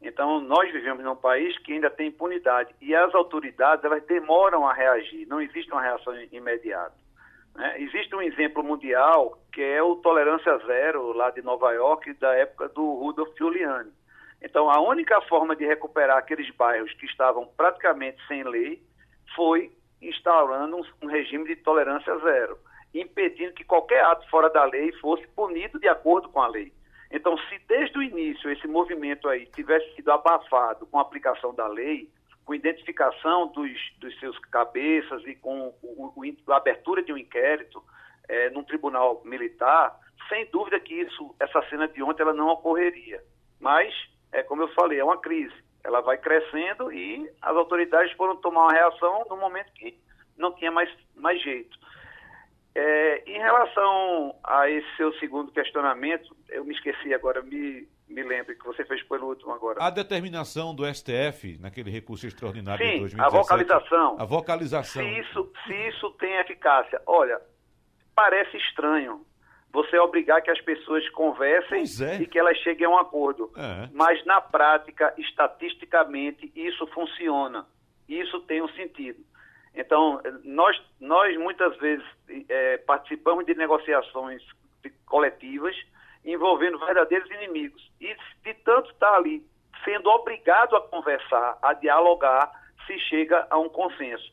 Speaker 6: Então, nós vivemos num país que ainda tem impunidade e as autoridades elas demoram a reagir, não existe uma reação imediata. Né? Existe um exemplo mundial que é o Tolerância Zero, lá de Nova York, da época do Rudolf Giuliani. Então, a única forma de recuperar aqueles bairros que estavam praticamente sem lei foi instaurando um, um regime de tolerância zero, impedindo que qualquer ato fora da lei fosse punido de acordo com a lei. Então, se desde o início esse movimento aí tivesse sido abafado com a aplicação da lei, com identificação dos, dos seus cabeças e com o, o, a abertura de um inquérito é, num tribunal militar, sem dúvida que isso, essa cena de ontem ela não ocorreria. Mas é como eu falei, é uma crise. Ela vai crescendo e as autoridades foram tomar uma reação no momento que não tinha mais, mais jeito. É, em relação a esse seu segundo questionamento, eu me esqueci agora, me, me lembro que você fez pelo último agora.
Speaker 3: A determinação do STF, naquele recurso extraordinário
Speaker 6: Sim,
Speaker 3: de 2017.
Speaker 6: a vocalização.
Speaker 3: A vocalização.
Speaker 6: Se isso, se isso tem eficácia. Olha, parece estranho, você obrigar que as pessoas conversem é. e que elas cheguem a um acordo. É. Mas na prática, estatisticamente, isso funciona. Isso tem um sentido. Então, nós, nós muitas vezes é, participamos de negociações coletivas envolvendo verdadeiros inimigos. E de tanto estar ali sendo obrigado a conversar, a dialogar, se chega a um consenso.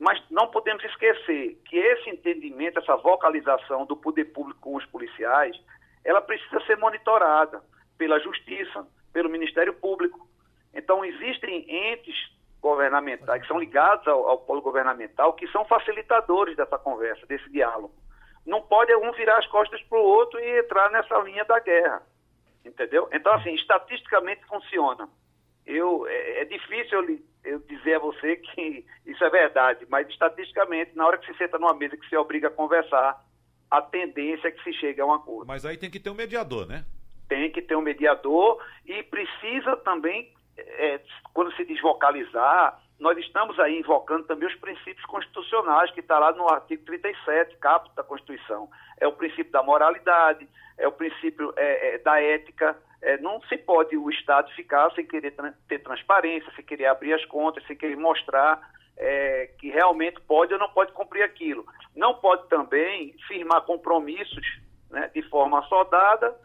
Speaker 6: Mas não podemos esquecer que esse entendimento, essa vocalização do poder público com os policiais, ela precisa ser monitorada pela Justiça, pelo Ministério Público. Então, existem entes governamentais que são ligados ao, ao polo governamental que são facilitadores dessa conversa, desse diálogo. Não pode um virar as costas para o outro e entrar nessa linha da guerra. Entendeu? Então, assim, estatisticamente funciona. Eu, é, é difícil eu eu dizer a você que isso é verdade, mas estatisticamente, na hora que se senta numa mesa que se obriga a conversar, a tendência é que se chegue a um acordo.
Speaker 3: Mas aí tem que ter um mediador, né?
Speaker 6: tem que ter um mediador e precisa também, é, quando se desvocalizar, nós estamos aí invocando também os princípios constitucionais, que está lá no artigo 37, caput da Constituição. É o princípio da moralidade, é o princípio é, é, da ética. É, não se pode o Estado ficar sem querer tra ter transparência, sem querer abrir as contas, sem querer mostrar é, que realmente pode ou não pode cumprir aquilo. Não pode também firmar compromissos né, de forma soldada,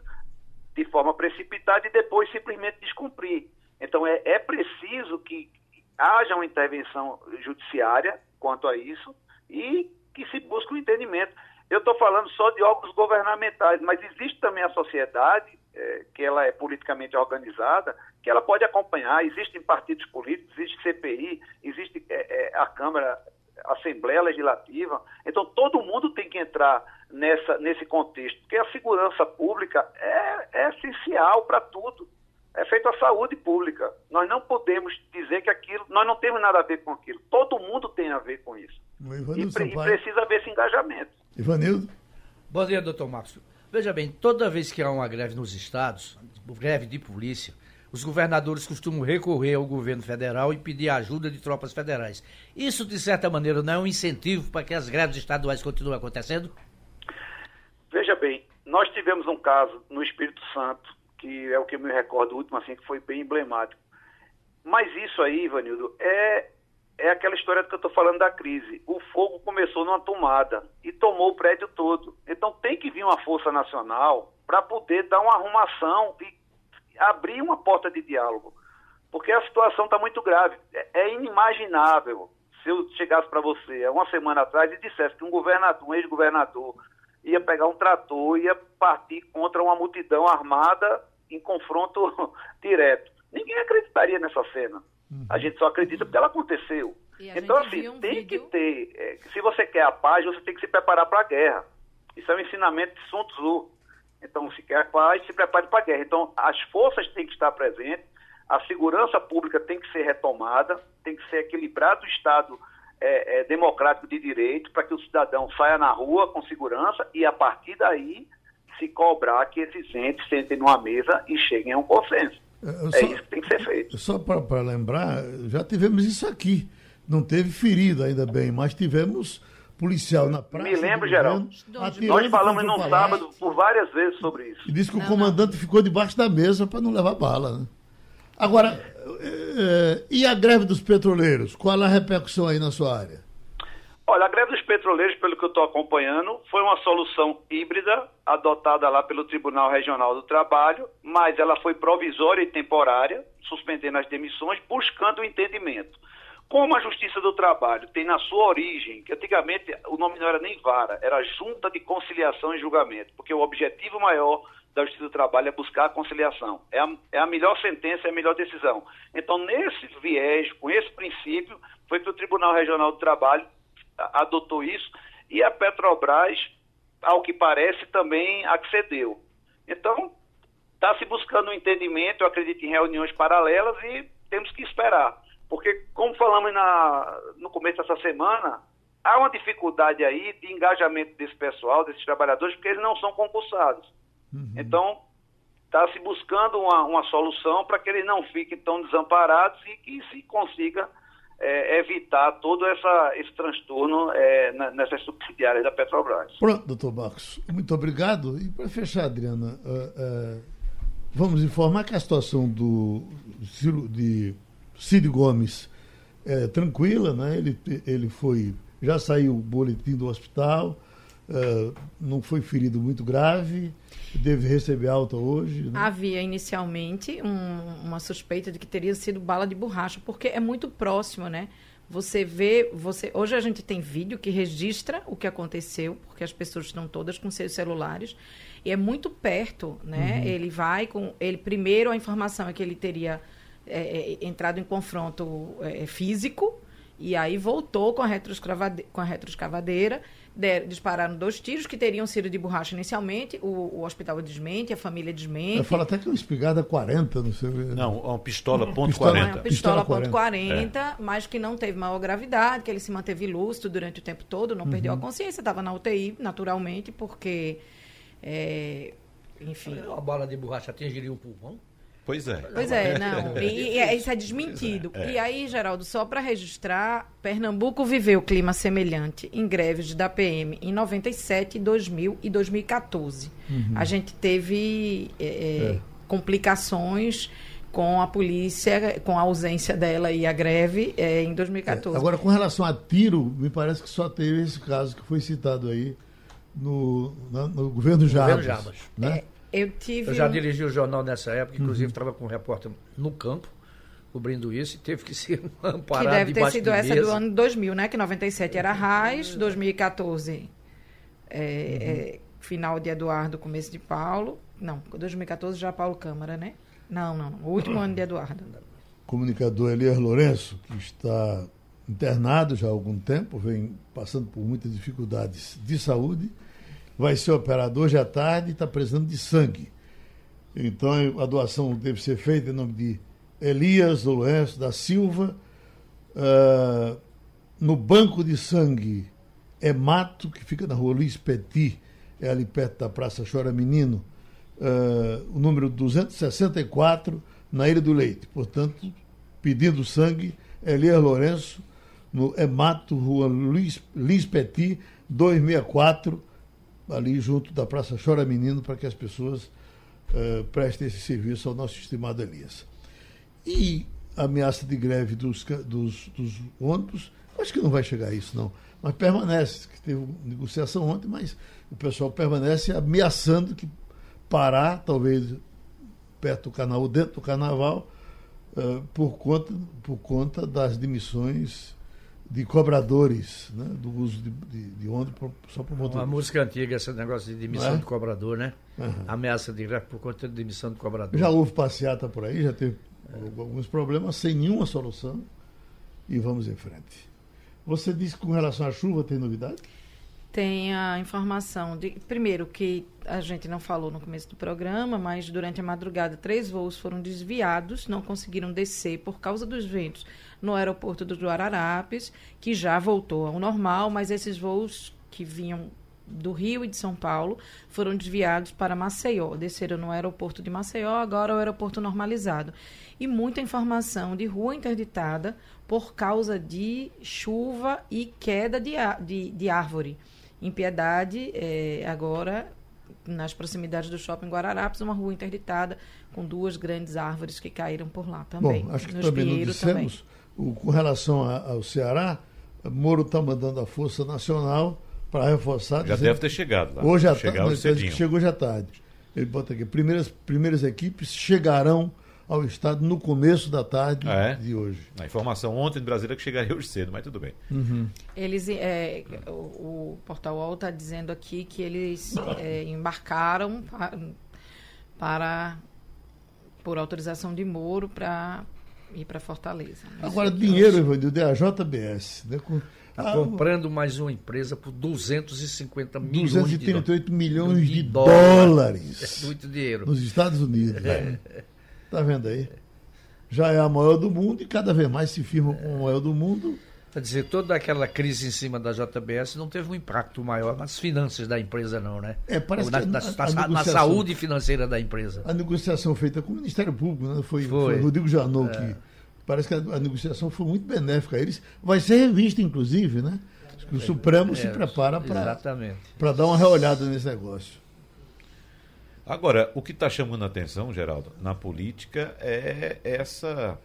Speaker 6: de forma precipitada e depois simplesmente descumprir. Então é, é preciso que haja uma intervenção judiciária quanto a isso e que se busque um entendimento. Eu estou falando só de órgãos governamentais, mas existe também a sociedade, é, que ela é politicamente organizada, que ela pode acompanhar. Existem partidos políticos, existe CPI, existe é, é, a Câmara, a Assembleia Legislativa. Então, todo mundo tem que entrar nessa, nesse contexto, porque a segurança pública é, é essencial para tudo é feito a saúde pública. Nós não podemos dizer que aquilo, nós não temos nada a ver com aquilo. Todo mundo tem a ver com isso. E, pre, e, precisa haver esse engajamento.
Speaker 2: Ivanildo?
Speaker 4: Bom dia, doutor Marcos. Veja bem, toda vez que há uma greve nos estados, greve de polícia, os governadores costumam recorrer ao governo federal e pedir ajuda de tropas federais. Isso, de certa maneira, não é um incentivo para que as greves estaduais continuem acontecendo?
Speaker 6: Veja bem, nós tivemos um caso no Espírito Santo que é o que eu me recordo, o último, assim, que foi bem emblemático. Mas isso aí, Ivanildo, é, é aquela história que eu estou falando da crise. O fogo começou numa tomada e tomou o prédio todo. Então tem que vir uma força nacional para poder dar uma arrumação e abrir uma porta de diálogo. Porque a situação está muito grave. É, é inimaginável se eu chegasse para você há uma semana atrás e dissesse que um governador, um ex-governador, ia pegar um trator, ia partir contra uma multidão armada em confronto direto. Ninguém acreditaria nessa cena. Uhum. A gente só acredita porque ela aconteceu. Então, assim, um tem vídeo... que ter. É, se você quer a paz, você tem que se preparar para a guerra. Isso é um ensinamento de Sun Tzu. Então, se quer a paz, se prepare para a guerra. Então, as forças têm que estar presentes, a segurança pública tem que ser retomada, tem que ser equilibrado o Estado é, é, democrático de direito para que o cidadão saia na rua com segurança e, a partir daí, se cobrar que esses entes sentem numa mesa e cheguem a um consenso. É, é só, isso que tem que ser feito.
Speaker 2: Só para lembrar, já tivemos isso aqui. Não teve ferido, ainda bem, mas tivemos policial na praça.
Speaker 6: Me lembro, Geraldo. Nós falamos num sábado por várias vezes sobre isso.
Speaker 2: E disse que não, o comandante não. ficou debaixo da mesa para não levar bala. Né? Agora, é, e a greve dos petroleiros? Qual a repercussão aí na sua área?
Speaker 6: Olha, a greve dos petroleiros, pelo que eu estou acompanhando, foi uma solução híbrida adotada lá pelo Tribunal Regional do Trabalho, mas ela foi provisória e temporária, suspendendo as demissões, buscando o entendimento. Como a Justiça do Trabalho tem na sua origem, que antigamente o nome não era nem vara, era Junta de Conciliação e Julgamento, porque o objetivo maior da Justiça do Trabalho é buscar a conciliação. É a, é a melhor sentença, é a melhor decisão. Então, nesse viés, com esse princípio, foi que o Tribunal Regional do Trabalho adotou isso e a Petrobras, ao que parece, também accedeu. Então, está se buscando um entendimento, eu acredito em reuniões paralelas e temos que esperar. Porque, como falamos na, no começo dessa semana, há uma dificuldade aí de engajamento desse pessoal, desses trabalhadores, porque eles não são concursados. Uhum. Então, está se buscando uma, uma solução para que eles não fiquem tão desamparados e que se consiga é, evitar todo essa, esse transtorno é, nessas subsidiárias da Petrobras.
Speaker 2: Pronto, doutor Marcos. Muito obrigado. E para fechar, Adriana, uh, uh, vamos informar que a situação do de Cid Gomes é tranquila, né? Ele, ele foi. Já saiu o boletim do hospital, uh, não foi ferido muito grave, deve receber alta hoje. Né?
Speaker 5: Havia inicialmente um, uma suspeita de que teria sido bala de borracha, porque é muito próximo, né? Você vê, você hoje a gente tem vídeo que registra o que aconteceu, porque as pessoas estão todas com seus celulares e é muito perto, né? Uhum. Ele vai com ele primeiro a informação é que ele teria é, é entrado em confronto é, físico e aí voltou com a retroescavadeira, com a retroescavadeira der, dispararam dois tiros que teriam sido de borracha inicialmente. O, o hospital desmente, a família desmente.
Speaker 2: Fala até que é uma espigada 40, não sei.
Speaker 3: Não, uma pistola ponto pistola, 40.
Speaker 5: Uma pistola, pistola ponto 40, é. mas que não teve maior gravidade, que ele se manteve lúcido durante o tempo todo, não uhum. perdeu a consciência, estava na UTI, naturalmente, porque é, enfim.
Speaker 4: Uma bala de borracha atingiria o pulmão?
Speaker 3: Pois é.
Speaker 5: Pois é, não. E, e isso é desmentido.
Speaker 3: É.
Speaker 5: E aí, Geraldo, só para registrar, Pernambuco viveu clima semelhante em greves da PM em 97, 2000 e 2014. A gente teve é, é, complicações com a polícia, com a ausência dela e a greve é, em 2014.
Speaker 2: Agora, com relação a tiro, me parece que só teve esse caso que foi citado aí no, na- no governo Jabas.
Speaker 4: Jabas.
Speaker 2: Né?
Speaker 5: Eu tive.
Speaker 4: Eu já dirigi o jornal nessa época, inclusive estava com um repórter no campo, cobrindo isso, e teve que ser
Speaker 5: Que
Speaker 4: amparado
Speaker 5: deve ter sido
Speaker 4: de
Speaker 5: essa do ano 2000, né? Que 97 era Raiz, 2014 é, é, final de Eduardo, começo de Paulo. Não, 2014 já Paulo Câmara, né? Não, não, não. O último ano de Eduardo.
Speaker 2: comunicador Elias Lourenço, que está internado já há algum tempo, vem passando por muitas dificuldades de saúde, vai ser operado hoje à tarde e está precisando de sangue. Então a doação deve ser feita em nome de Elias Lourenço da Silva, ah, no banco de sangue é Mato, que fica na rua Luiz Petit, é ali perto da Praça Chora Menino, ah, o número 264, na Ilha do Leite. Portanto, pedindo sangue, Elias Lourenço, no Emato, rua Luiz, Luiz Petit, 264, ali junto da Praça Chora Menino, para que as pessoas eh, prestem esse serviço ao nosso estimado Elias. E a ameaça de greve dos, dos, dos ônibus, acho que não vai chegar a isso, não. Mas permanece, que teve negociação ontem, mas o pessoal permanece ameaçando que parar, talvez perto do canal, dentro do carnaval, eh, por, conta, por conta das demissões de cobradores, né, do uso de, de, de pro- só para
Speaker 4: Uma
Speaker 2: motorista.
Speaker 4: música antiga, esse negócio de demissão
Speaker 2: é?
Speaker 4: de cobrador, né?
Speaker 2: Aham.
Speaker 4: Ameaça de greve por conta de demissão de cobrador.
Speaker 2: Já houve passeata por aí, já teve alguns problemas, sem nenhuma solução, e vamos em frente. Você disse que com relação à chuva tem novidade?
Speaker 5: Tem a informação de, primeiro, que a gente não falou no começo do programa, mas durante a madrugada três voos foram desviados, não conseguiram descer por causa dos ventos no aeroporto do Guararapes, que já voltou ao normal, mas esses voos que vinham do Rio e de São Paulo foram desviados para Maceió, desceram no aeroporto de Maceió, agora o aeroporto normalizado. E muita informação de rua interditada por causa de chuva e queda de, de, de árvore. Em Piedade, eh, agora, nas proximidades do shopping Guararapes, uma rua interditada com duas grandes árvores que caíram por lá também.
Speaker 2: Bom, acho que
Speaker 5: No
Speaker 2: também não dissemos, o- com relação a- ao Ceará, Moro está mandando a Força Nacional para reforçar.
Speaker 3: Já
Speaker 2: dizendo-
Speaker 3: deve ter chegado lá.
Speaker 2: Hoje à tarde,
Speaker 3: cedinho.
Speaker 2: chegou à tarde. Ele bota aqui, primeiras, primeiras equipes chegarão ao estado no começo da tarde
Speaker 3: é?
Speaker 2: de hoje.
Speaker 3: A informação ontem de Brasília que chegaria hoje cedo, mas tudo bem.
Speaker 5: Eles, é, o, o Portal UOL está dizendo aqui que eles é, embarcaram pa- para, por autorização de Moro para ir para Fortaleza.
Speaker 2: Agora, dinheiro, Evanildo, é a JBS. Né, com,
Speaker 4: Está
Speaker 2: ah,
Speaker 4: comprando mais uma empresa por 250 milhões de dólares.
Speaker 2: 238 milhões de
Speaker 4: dólares.
Speaker 2: dólares
Speaker 4: É muito dinheiro.
Speaker 2: nos Estados Unidos. né? Tá vendo aí? Já é a maior do mundo e cada vez mais se firma como a maior do mundo.
Speaker 4: Quer dizer, toda aquela crise em cima da JBS não teve um impacto maior nas finanças da empresa, não, né?
Speaker 2: É, parece
Speaker 4: na,
Speaker 2: que
Speaker 4: na- na- na saúde financeira da empresa.
Speaker 2: A negociação feita com o Ministério Público, né? foi,
Speaker 4: Foi.
Speaker 2: foi Rodrigo Janot que. Parece que a, a negociação foi muito benéfica a eles. Vai ser revista, inclusive, né? O Supremo se
Speaker 4: É,
Speaker 2: prepara para dar uma reolhada nesse negócio.
Speaker 3: Agora, o que está chamando a atenção, Geraldo, na política é essa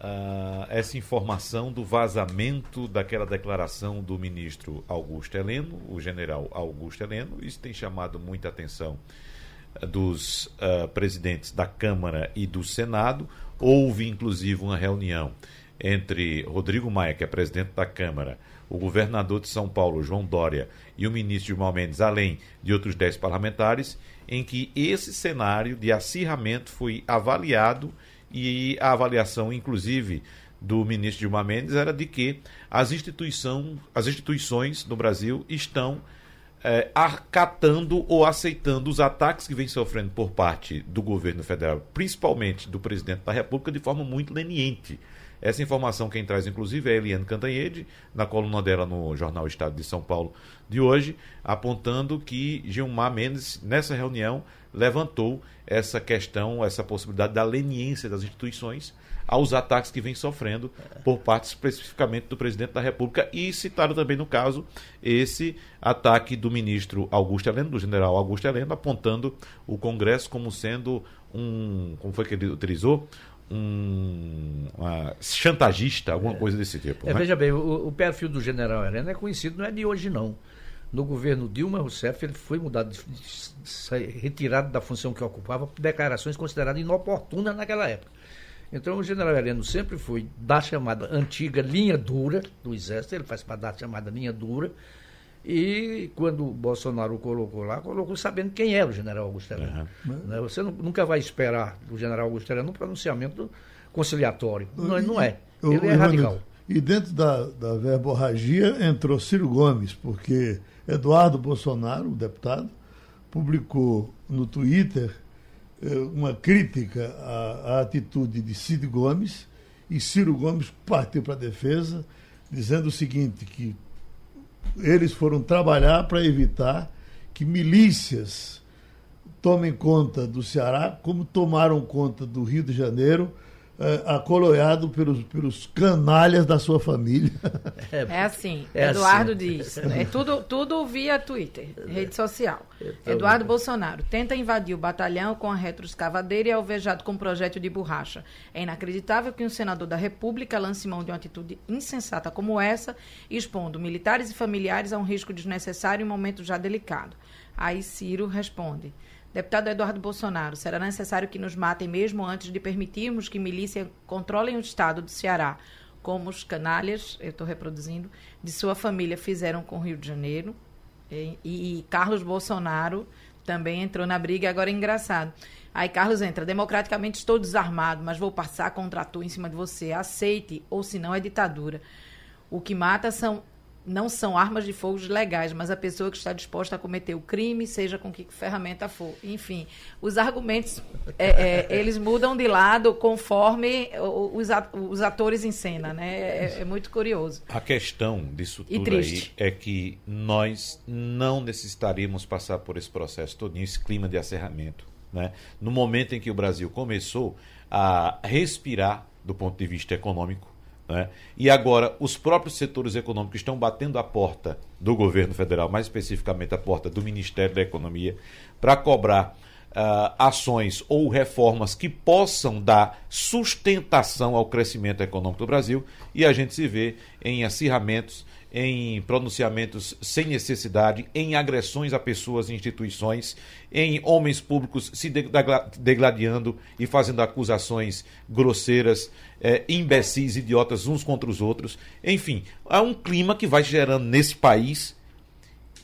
Speaker 3: ah, essa informação do vazamento daquela declaração do ministro Augusto Heleno, o general Augusto Heleno. Isso tem chamado muita atenção ah, dos ah, presidentes da Câmara e do Senado. Houve, inclusive, uma reunião entre Rodrigo Maia, que é presidente da Câmara, o governador de São Paulo, João Dória, e o ministro Gilmar Mendes, além de outros dez parlamentares, em que esse cenário de acirramento foi avaliado e a avaliação, inclusive, do ministro Gilmar Mendes era de que as, instituição, as instituições no Brasil estão eh, acatando ou aceitando os ataques que vem sofrendo por parte do governo federal, principalmente do presidente da República, de forma muito leniente. Essa informação quem traz, inclusive, é a Eliane Cantanhede, na coluna dela no Jornal Estado de São Paulo de hoje, apontando que Gilmar Mendes, nessa reunião, levantou essa questão, essa possibilidade da leniência das instituições aos ataques que vem sofrendo por parte especificamente do presidente da República e citaram também no caso esse ataque do ministro Augusto Heleno, do general Augusto Heleno, apontando o Congresso como sendo um, como foi que ele utilizou? Um chantagista, alguma é. coisa desse tipo.
Speaker 4: É, né? Veja bem, o, o, perfil do general Heleno é conhecido, não é de hoje não. No governo Dilma Rousseff, ele foi mudado, de, de, retirado da função que ocupava por declarações consideradas inoportunas naquela época. Então o general Heleno sempre foi da chamada antiga linha dura do Exército, ele faz parte da chamada linha dura, e quando o Bolsonaro o colocou lá, colocou sabendo quem era o general Augusto Heleno. Uhum. Você nunca vai esperar do general Augusto Heleno um pronunciamento conciliatório. Não, não é. Ele é radical.
Speaker 2: E dentro da, da verborragia entrou Ciro Gomes, porque Eduardo Bolsonaro, o deputado, publicou no Twitter eh, uma crítica à, à, atitude de Cid Gomes e Ciro Gomes partiu para a defesa, dizendo o seguinte, que eles foram trabalhar para evitar que milícias tomem conta do Ceará, como tomaram conta do Rio de Janeiro, acoloiado pelos, pelos canalhas da sua família.
Speaker 5: É assim, é Eduardo assim. diz. É tudo, tudo via Twitter, rede social. Eduardo Bolsonaro tenta invadir o batalhão com a retroescavadeira e é alvejado com um projeto de borracha. É inacreditável que um senador da República lance mão de uma atitude insensata como essa, expondo militares e familiares a um risco desnecessário em um momento já delicado. Aí Ciro responde. Deputado Eduardo Bolsonaro, será necessário que nos matem mesmo antes de permitirmos que milícias controlem o estado do Ceará, como os canalhas, eu estou reproduzindo, de sua família fizeram com o Rio de Janeiro. E, e, Carlos Bolsonaro também entrou na briga, agora é engraçado. Aí Carlos entra, democraticamente estou desarmado, mas vou passar contra tu em cima de você. Aceite, ou senão é ditadura. O que mata são não são armas de fogo legais, mas a pessoa que está disposta a cometer o crime, seja com que ferramenta for. Enfim, os argumentos, é, é, eles mudam de lado conforme os, atores em cena, né? É, é, muito curioso.
Speaker 3: A questão disso tudo aí é que nós não necessitaríamos passar por esse processo todo, esse clima de acerramento. Né? No momento em que o Brasil começou a respirar do ponto de vista econômico, né? E agora, os próprios setores econômicos estão batendo a porta do governo federal, mais especificamente a porta do Ministério da Economia, para cobrar uh, ações ou reformas que possam dar sustentação ao crescimento econômico do Brasil. E a gente se vê em acirramentos em pronunciamentos sem necessidade, em agressões a pessoas e instituições, em homens públicos se degladiando e fazendo acusações grosseiras, é, imbecis, idiotas uns contra os outros. Enfim, há um clima que vai gerando nesse país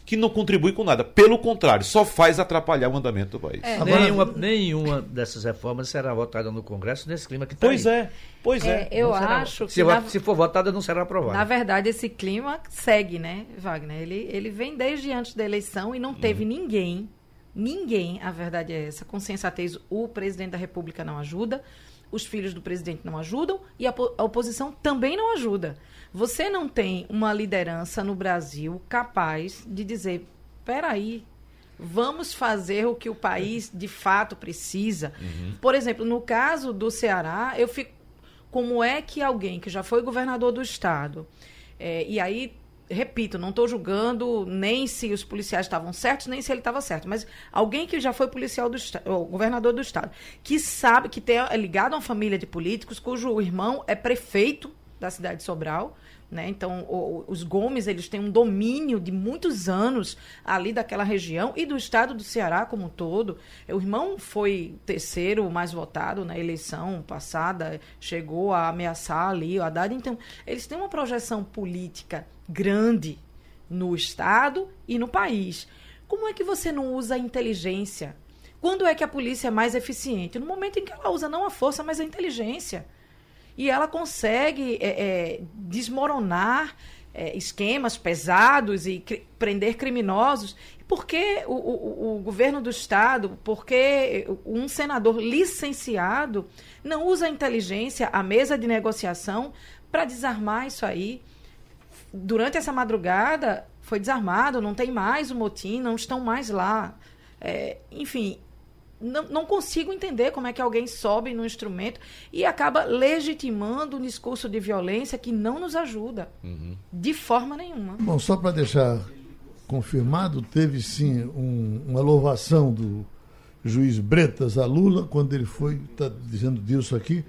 Speaker 3: que não contribui com nada. Pelo contrário, só faz atrapalhar o andamento do país.
Speaker 4: É. Agora, nenhuma, nenhuma dessas reformas será votada no Congresso nesse clima que está
Speaker 3: Pois aí. é, pois é.
Speaker 5: é eu acho que...
Speaker 4: Se, na, se, for votada, não será aprovada.
Speaker 5: Na verdade, esse clima segue, né, Wagner? Ele, ele vem desde antes da eleição e não teve uhum. ninguém, ninguém, a verdade é essa, com sensatez, o presidente da República não ajuda, os filhos do presidente não ajudam e a, a oposição também não ajuda. Você não tem uma liderança no Brasil capaz de dizer: peraí, vamos fazer o que o país de fato precisa. Uhum. Por exemplo, no caso do Ceará, eu fico. Como é que alguém que já foi governador do estado, é, e aí repito, não estou julgando nem se os policiais estavam certos, nem se ele estava certo, mas alguém que já foi policial do estado, governador do estado, que sabe que tem, é ligado a uma família de políticos, cujo irmão é prefeito da cidade de Sobral. Né? Então, o, os Gomes eles têm um domínio de muitos anos ali daquela região e do estado do Ceará como um todo. O irmão foi terceiro mais votado na eleição passada, chegou a ameaçar ali o Haddad. Então, eles têm uma projeção política grande no estado e no país. Como é que você não usa a inteligência? Quando é que a polícia é mais eficiente? No momento em que ela usa não a força, mas a inteligência e ela consegue é, é, desmoronar é, esquemas pesados e cri prender criminosos. Por que o, o, o, governo do Estado, por que um senador licenciado não usa a inteligência, a mesa de negociação, para desarmar isso aí? Durante essa madrugada, foi desarmado, não tem mais o motim, não estão mais lá. É, enfim, não, não, consigo entender como é que alguém sobe no instrumento e acaba legitimando um discurso de violência que não nos ajuda uhum. de forma nenhuma.
Speaker 2: Bom, só para deixar confirmado, teve sim um, uma louvação do juiz Bretas a Lula quando ele foi, está dizendo disso aqui,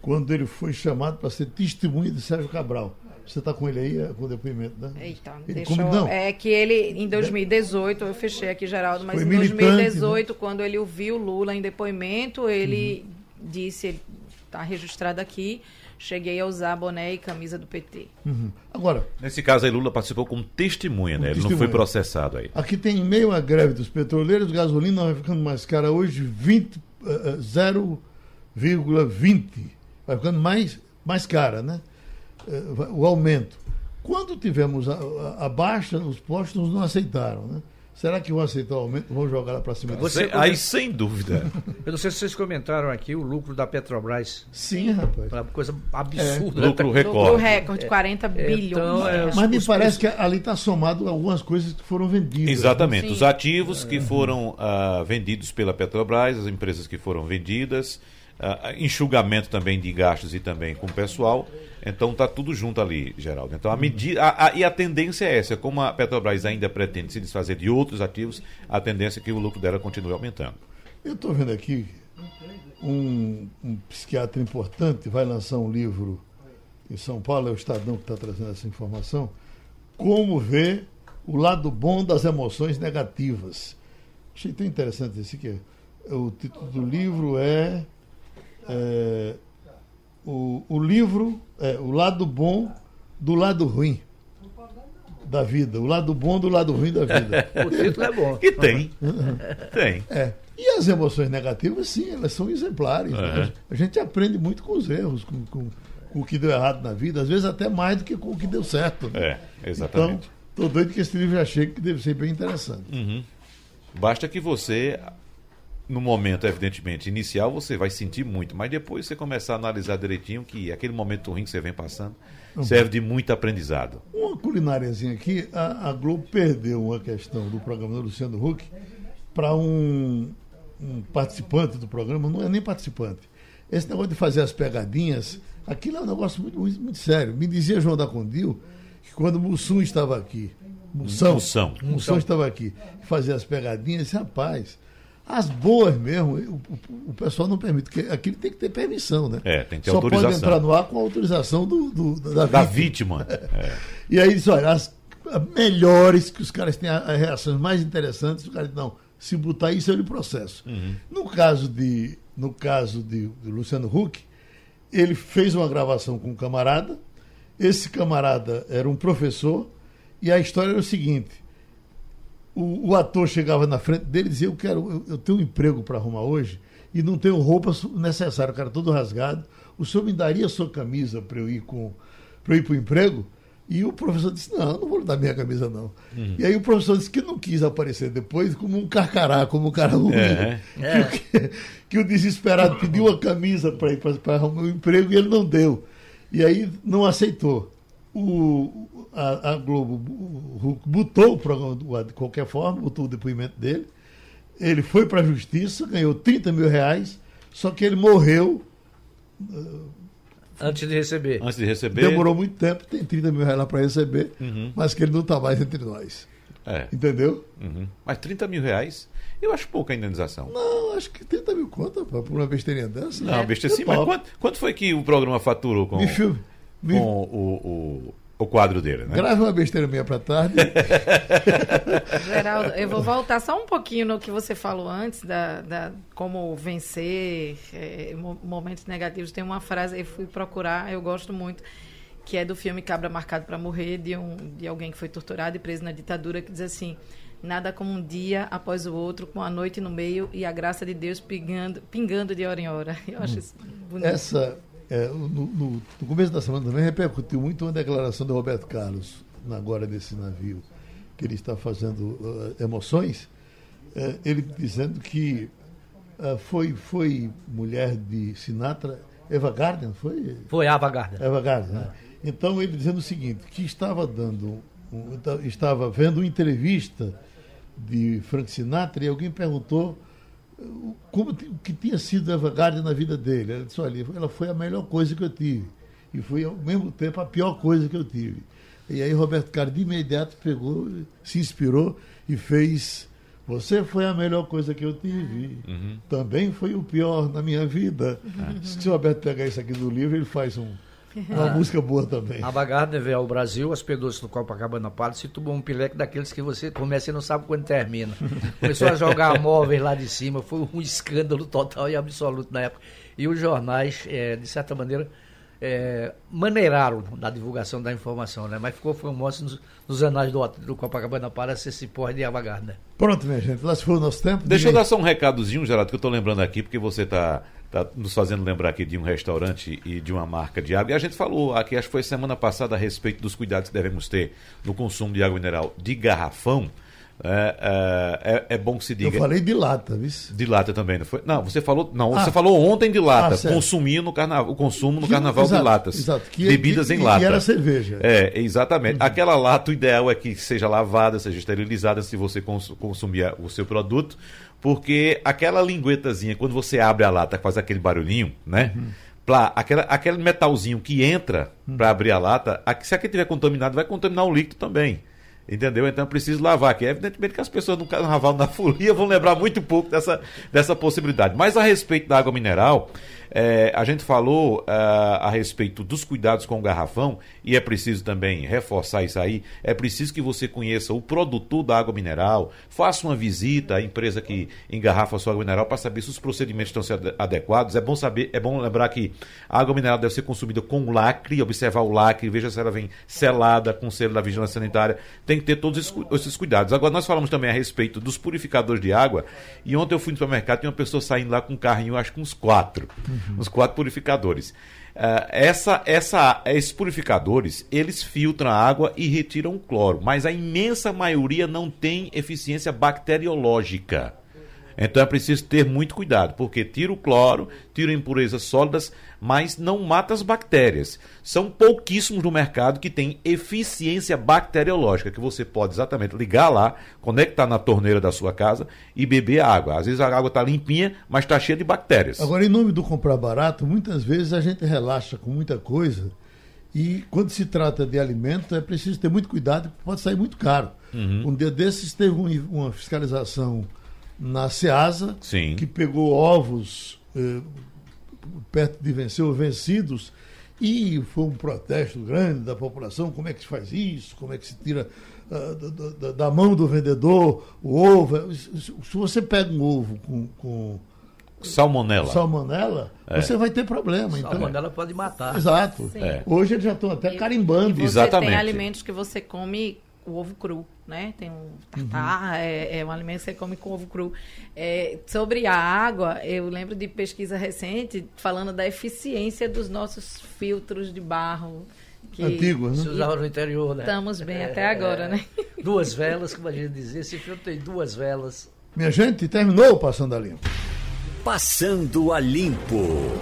Speaker 2: quando ele foi chamado para ser testemunha de Sérgio Cabral. Você está com ele aí, é, com o depoimento, né?
Speaker 5: Eita, ele, deixou, não? É que ele, em 2018, eu fechei aqui, Geraldo, mas Foi em 2018, né? quando ele ouviu Lula em depoimento, ele uhum. disse, está registrado aqui, cheguei a usar boné e camisa do PT.
Speaker 2: Uhum. Agora.
Speaker 3: Nesse caso aí, Lula participou como testemunha, né? Ele testemunha. não foi processado aí.
Speaker 2: Aqui tem em meio à greve dos petroleiros, gasolina vai ficando mais cara hoje, 20, uh, 0,20. Vai ficando mais, mais cara, né? Eh, o aumento. Quando tivemos a, a, a, baixa, os postos não aceitaram, né? Será que vão aceitar o aumento? Vão jogar lá para cima?
Speaker 3: Você, aí, sem dúvida.
Speaker 4: Eu não sei se vocês comentaram aqui o lucro da Petrobras.
Speaker 2: Sim, rapaz.
Speaker 4: Uma coisa absurda.
Speaker 3: É. Lucro recorde. Lucro
Speaker 5: recorde, 40 é. bilhões. Então,
Speaker 2: é, Mas me parece que ali está somado algumas coisas que foram vendidas.
Speaker 3: Exatamente. Sim. Os ativos que foram uh, vendidos pela Petrobras, as empresas que foram vendidas, uh, enxugamento também de gastos e também com o pessoal. Então está tudo junto ali, Geraldo. Então a medida a, a, e a tendência é essa, como a Petrobras ainda pretende se desfazer de outros ativos, a tendência é que o lucro dela continue aumentando.
Speaker 2: Eu estou vendo aqui um, um, psiquiatra importante vai lançar um livro em São Paulo, é o Estadão que está trazendo essa informação. Como ver o lado bom das emoções negativas. Achei tão interessante esse aqui. O título do livro é é, o, o livro, é, o lado bom do lado ruim da vida. O lado bom do lado ruim da vida.
Speaker 4: o título é bom.
Speaker 3: E tem. tem.
Speaker 2: É. E as emoções negativas, sim, elas são exemplares. Né? A gente aprende muito com os erros, com, com, com, o que deu errado na vida, às vezes até mais do que com o que deu certo.
Speaker 3: Né? É, exatamente.
Speaker 2: Então, estou doido que esse livro já chegue, que deve ser bem interessante.
Speaker 3: Uhum. Basta que você no momento, evidentemente, inicial, você vai sentir muito, mas depois você começar a analisar direitinho que aquele momento ruim que você vem passando uhum. serve de muito aprendizado.
Speaker 2: Uma culináriazinha aqui, a, a, Globo perdeu uma questão do programa do Luciano Huck para um, um participante do programa, não é nem participante. Esse negócio de fazer as pegadinhas, aquilo é um negócio muito, muito, muito sério. Me dizia João da Condil que quando Mussum estava aqui, Mussão, Mussão, Mussão estava aqui, fazia as pegadinhas, rapaz, as boas mesmo, o, o, pessoal não permite, porque aquilo tem que ter permissão, né?
Speaker 3: É, tem que ter
Speaker 2: Só
Speaker 3: autorização.
Speaker 2: pode entrar no ar com a autorização do, do da,
Speaker 3: da, vítima.
Speaker 2: vítima. É. E aí diz, olha, as melhores, que os caras têm as reações mais interessantes, o cara diz, não, se botar isso eu lhe processo. Uhum. No caso de, no caso de, de Luciano Huck, ele fez uma gravação com um camarada, esse camarada era um professor, e a história era o seguinte, o, o, ator chegava na frente dele e dizia: Eu quero, eu, eu tenho um emprego para arrumar hoje e não tenho roupa necessária, o cara todo rasgado. O senhor me daria a sua camisa para eu ir com para ir para o emprego? E o professor disse: Não, não vou dar minha camisa, não. Uhum. E aí o professor disse que não quis aparecer depois como um carcará, como um cara ruim. É. Que, que, o desesperado pediu a camisa para ir para arrumar o emprego e ele não deu. E aí não aceitou. O, a, a Globo botou o programa de qualquer forma, botou o depoimento dele. Ele foi para a justiça, ganhou 30 mil reais, só que ele morreu.
Speaker 4: Uh, Antes de receber.
Speaker 3: Antes de receber.
Speaker 2: Demorou muito tempo, tem 30 mil reais lá para receber, uhum. mas que ele não está mais entre nós. É. Entendeu?
Speaker 3: Uhum. Mas 30 mil reais, eu acho pouca indenização.
Speaker 2: Não, acho que 30 mil conta por uma besteirinha dessa.
Speaker 3: Não, é. besteira sim, mas quanto, quanto, foi que o programa faturou com, me filme, me... com o, o o quadro dele, né?
Speaker 2: Grave uma besteira meia para tarde.
Speaker 5: Geraldo, eu vou voltar só um pouquinho no que você falou antes, da, da como vencer é, momentos negativos. Tem uma frase, eu fui procurar, eu gosto muito, que é do filme Cabra Marcado para Morrer, de, um, de alguém que foi torturado e preso na ditadura, que diz assim: Nada como um dia após o outro, com a noite no meio e a graça de Deus pingando, pingando de hora em hora. Eu acho isso bonito.
Speaker 2: Essa É, no, no, no, começo da semana também repercutiu muito uma declaração do Roberto Carlos, agora desse navio, que ele está fazendo uh, emoções, uh, ele dizendo que uh, foi, foi mulher de Sinatra, Eva Garden, foi?
Speaker 4: Foi Ava Garden.
Speaker 2: Eva Garden, né? Então ele dizendo o seguinte, que estava dando, um, estava vendo uma entrevista de Frank Sinatra e alguém perguntou como o que tinha sido Eva Garden na vida dele. Ela disse, olha, ela foi a melhor coisa que eu tive. E foi ao mesmo tempo a pior coisa que eu tive. E aí Roberto Carlos de imediato pegou, se inspirou e fez. Você foi a melhor coisa que eu tive. Uhum. Também foi o pior na minha vida. Uhum. Se o Roberto pegar isso aqui do livro, ele faz um, uma ah. música boa também.
Speaker 4: A Bagardner veio ao Brasil, hospedou-se no Copacabana Palace e tomou um pileque daqueles que você começa e não sabe quando termina. Começou a jogar móveis lá de cima, foi um escândalo total e absoluto na época. E os jornais, é, de certa maneira, é, maneiraram na divulgação da informação, né? Mas ficou famoso nos, nos anais do, do Copacabana Palace esse porra de Bagardner.
Speaker 2: Pronto, minha gente, lá se foi o nosso tempo.
Speaker 3: Deixa eu dar só um recadozinho, Geraldo, que eu estou lembrando aqui, porque você está Está nos fazendo lembrar aqui de um restaurante e de uma marca de água. E a gente falou aqui, acho que foi semana passada, a respeito dos cuidados que devemos ter no consumo de água mineral de garrafão. É, é, é, é, bom que se diga.
Speaker 2: Eu falei de lata, viu?
Speaker 3: De lata também, não foi? Não, você falou. Não, ah, você falou ontem de lata. Ah, consumir no carnaval, o consumo no que, carnaval exato, de latas. Exato. Que, bebidas que, em lata. E
Speaker 2: era cerveja.
Speaker 3: É, exatamente. Uhum. Aquela lata, o ideal é que seja lavada, seja esterilizada se você cons consumir o seu produto. Porque aquela linguetazinha, quando você abre a lata, faz aquele barulhinho, né? Uhum. Pra, aquela, aquele metalzinho que entra uhum. para abrir a lata, se aquele estiver contaminado, vai contaminar o líquido também. Entendeu? Então é preciso lavar, que é evidentemente que as pessoas no carnaval, na folia, vão lembrar muito pouco dessa, dessa possibilidade. Mas a respeito da água mineral, é, a gente falou uh, a respeito dos cuidados com o garrafão e é preciso também reforçar isso aí. É preciso que você conheça o produtor da água mineral, faça uma visita à empresa que engarrafa a sua água mineral para saber se os procedimentos estão sendo adequados. É bom saber, é bom lembrar que a água mineral deve ser consumida com lacre, observar o lacre, veja se ela vem selada com selo da vigilância sanitária. Tem que ter todos esses cuidados. Agora nós falamos também a respeito dos purificadores de água e ontem eu fui no supermercado e uma pessoa saindo lá com um carrinho, acho que uns quatro. Uhum os quatro purificadores. Uh, essa, essa, esses purificadores, eles filtram a água e retiram o cloro, mas a imensa maioria não tem eficiência bacteriológica. Então é preciso ter muito cuidado, porque tira o cloro, tira impurezas sólidas, mas não mata as bactérias. São pouquíssimos no mercado que tem eficiência bacteriológica, que você pode exatamente ligar lá, conectar na torneira da sua casa e beber água. Às vezes a água está limpinha, mas está cheia de bactérias.
Speaker 2: Agora, em nome do comprar barato, muitas vezes a gente relaxa com muita coisa. E quando se trata de alimento, é preciso ter muito cuidado, porque pode sair muito caro. Uhum. Um dia desses teve um, uma fiscalização na Seasa,
Speaker 3: Sim.
Speaker 2: que pegou ovos eh, perto de vencer ou vencidos, e foi um protesto grande da população, como é que se faz isso, como é que se tira uh, da, da, mão do vendedor o ovo. Se você pega um ovo com, com
Speaker 3: Salmonela.
Speaker 2: Salmonela, é. você vai ter problema.
Speaker 4: Então. Salmonela então, pode matar.
Speaker 2: Exato. É. Hoje eles já estão até carimbando.
Speaker 5: E você Exatamente. tem alimentos que você come o ovo cru, né? Tem um tartar, uhum. é, é, um alimento que você come com ovo cru. É, sobre a água, eu lembro de pesquisa recente falando da eficiência dos nossos filtros de barro.
Speaker 2: Que Antigos,
Speaker 4: né? Se usava no interior, né?
Speaker 5: Estamos bem é, até agora, né?
Speaker 4: Duas velas, como a gente dizia, esse filtro tem duas velas.
Speaker 2: Minha gente, terminou o Passando a Limpo.
Speaker 1: Passando a Limpo.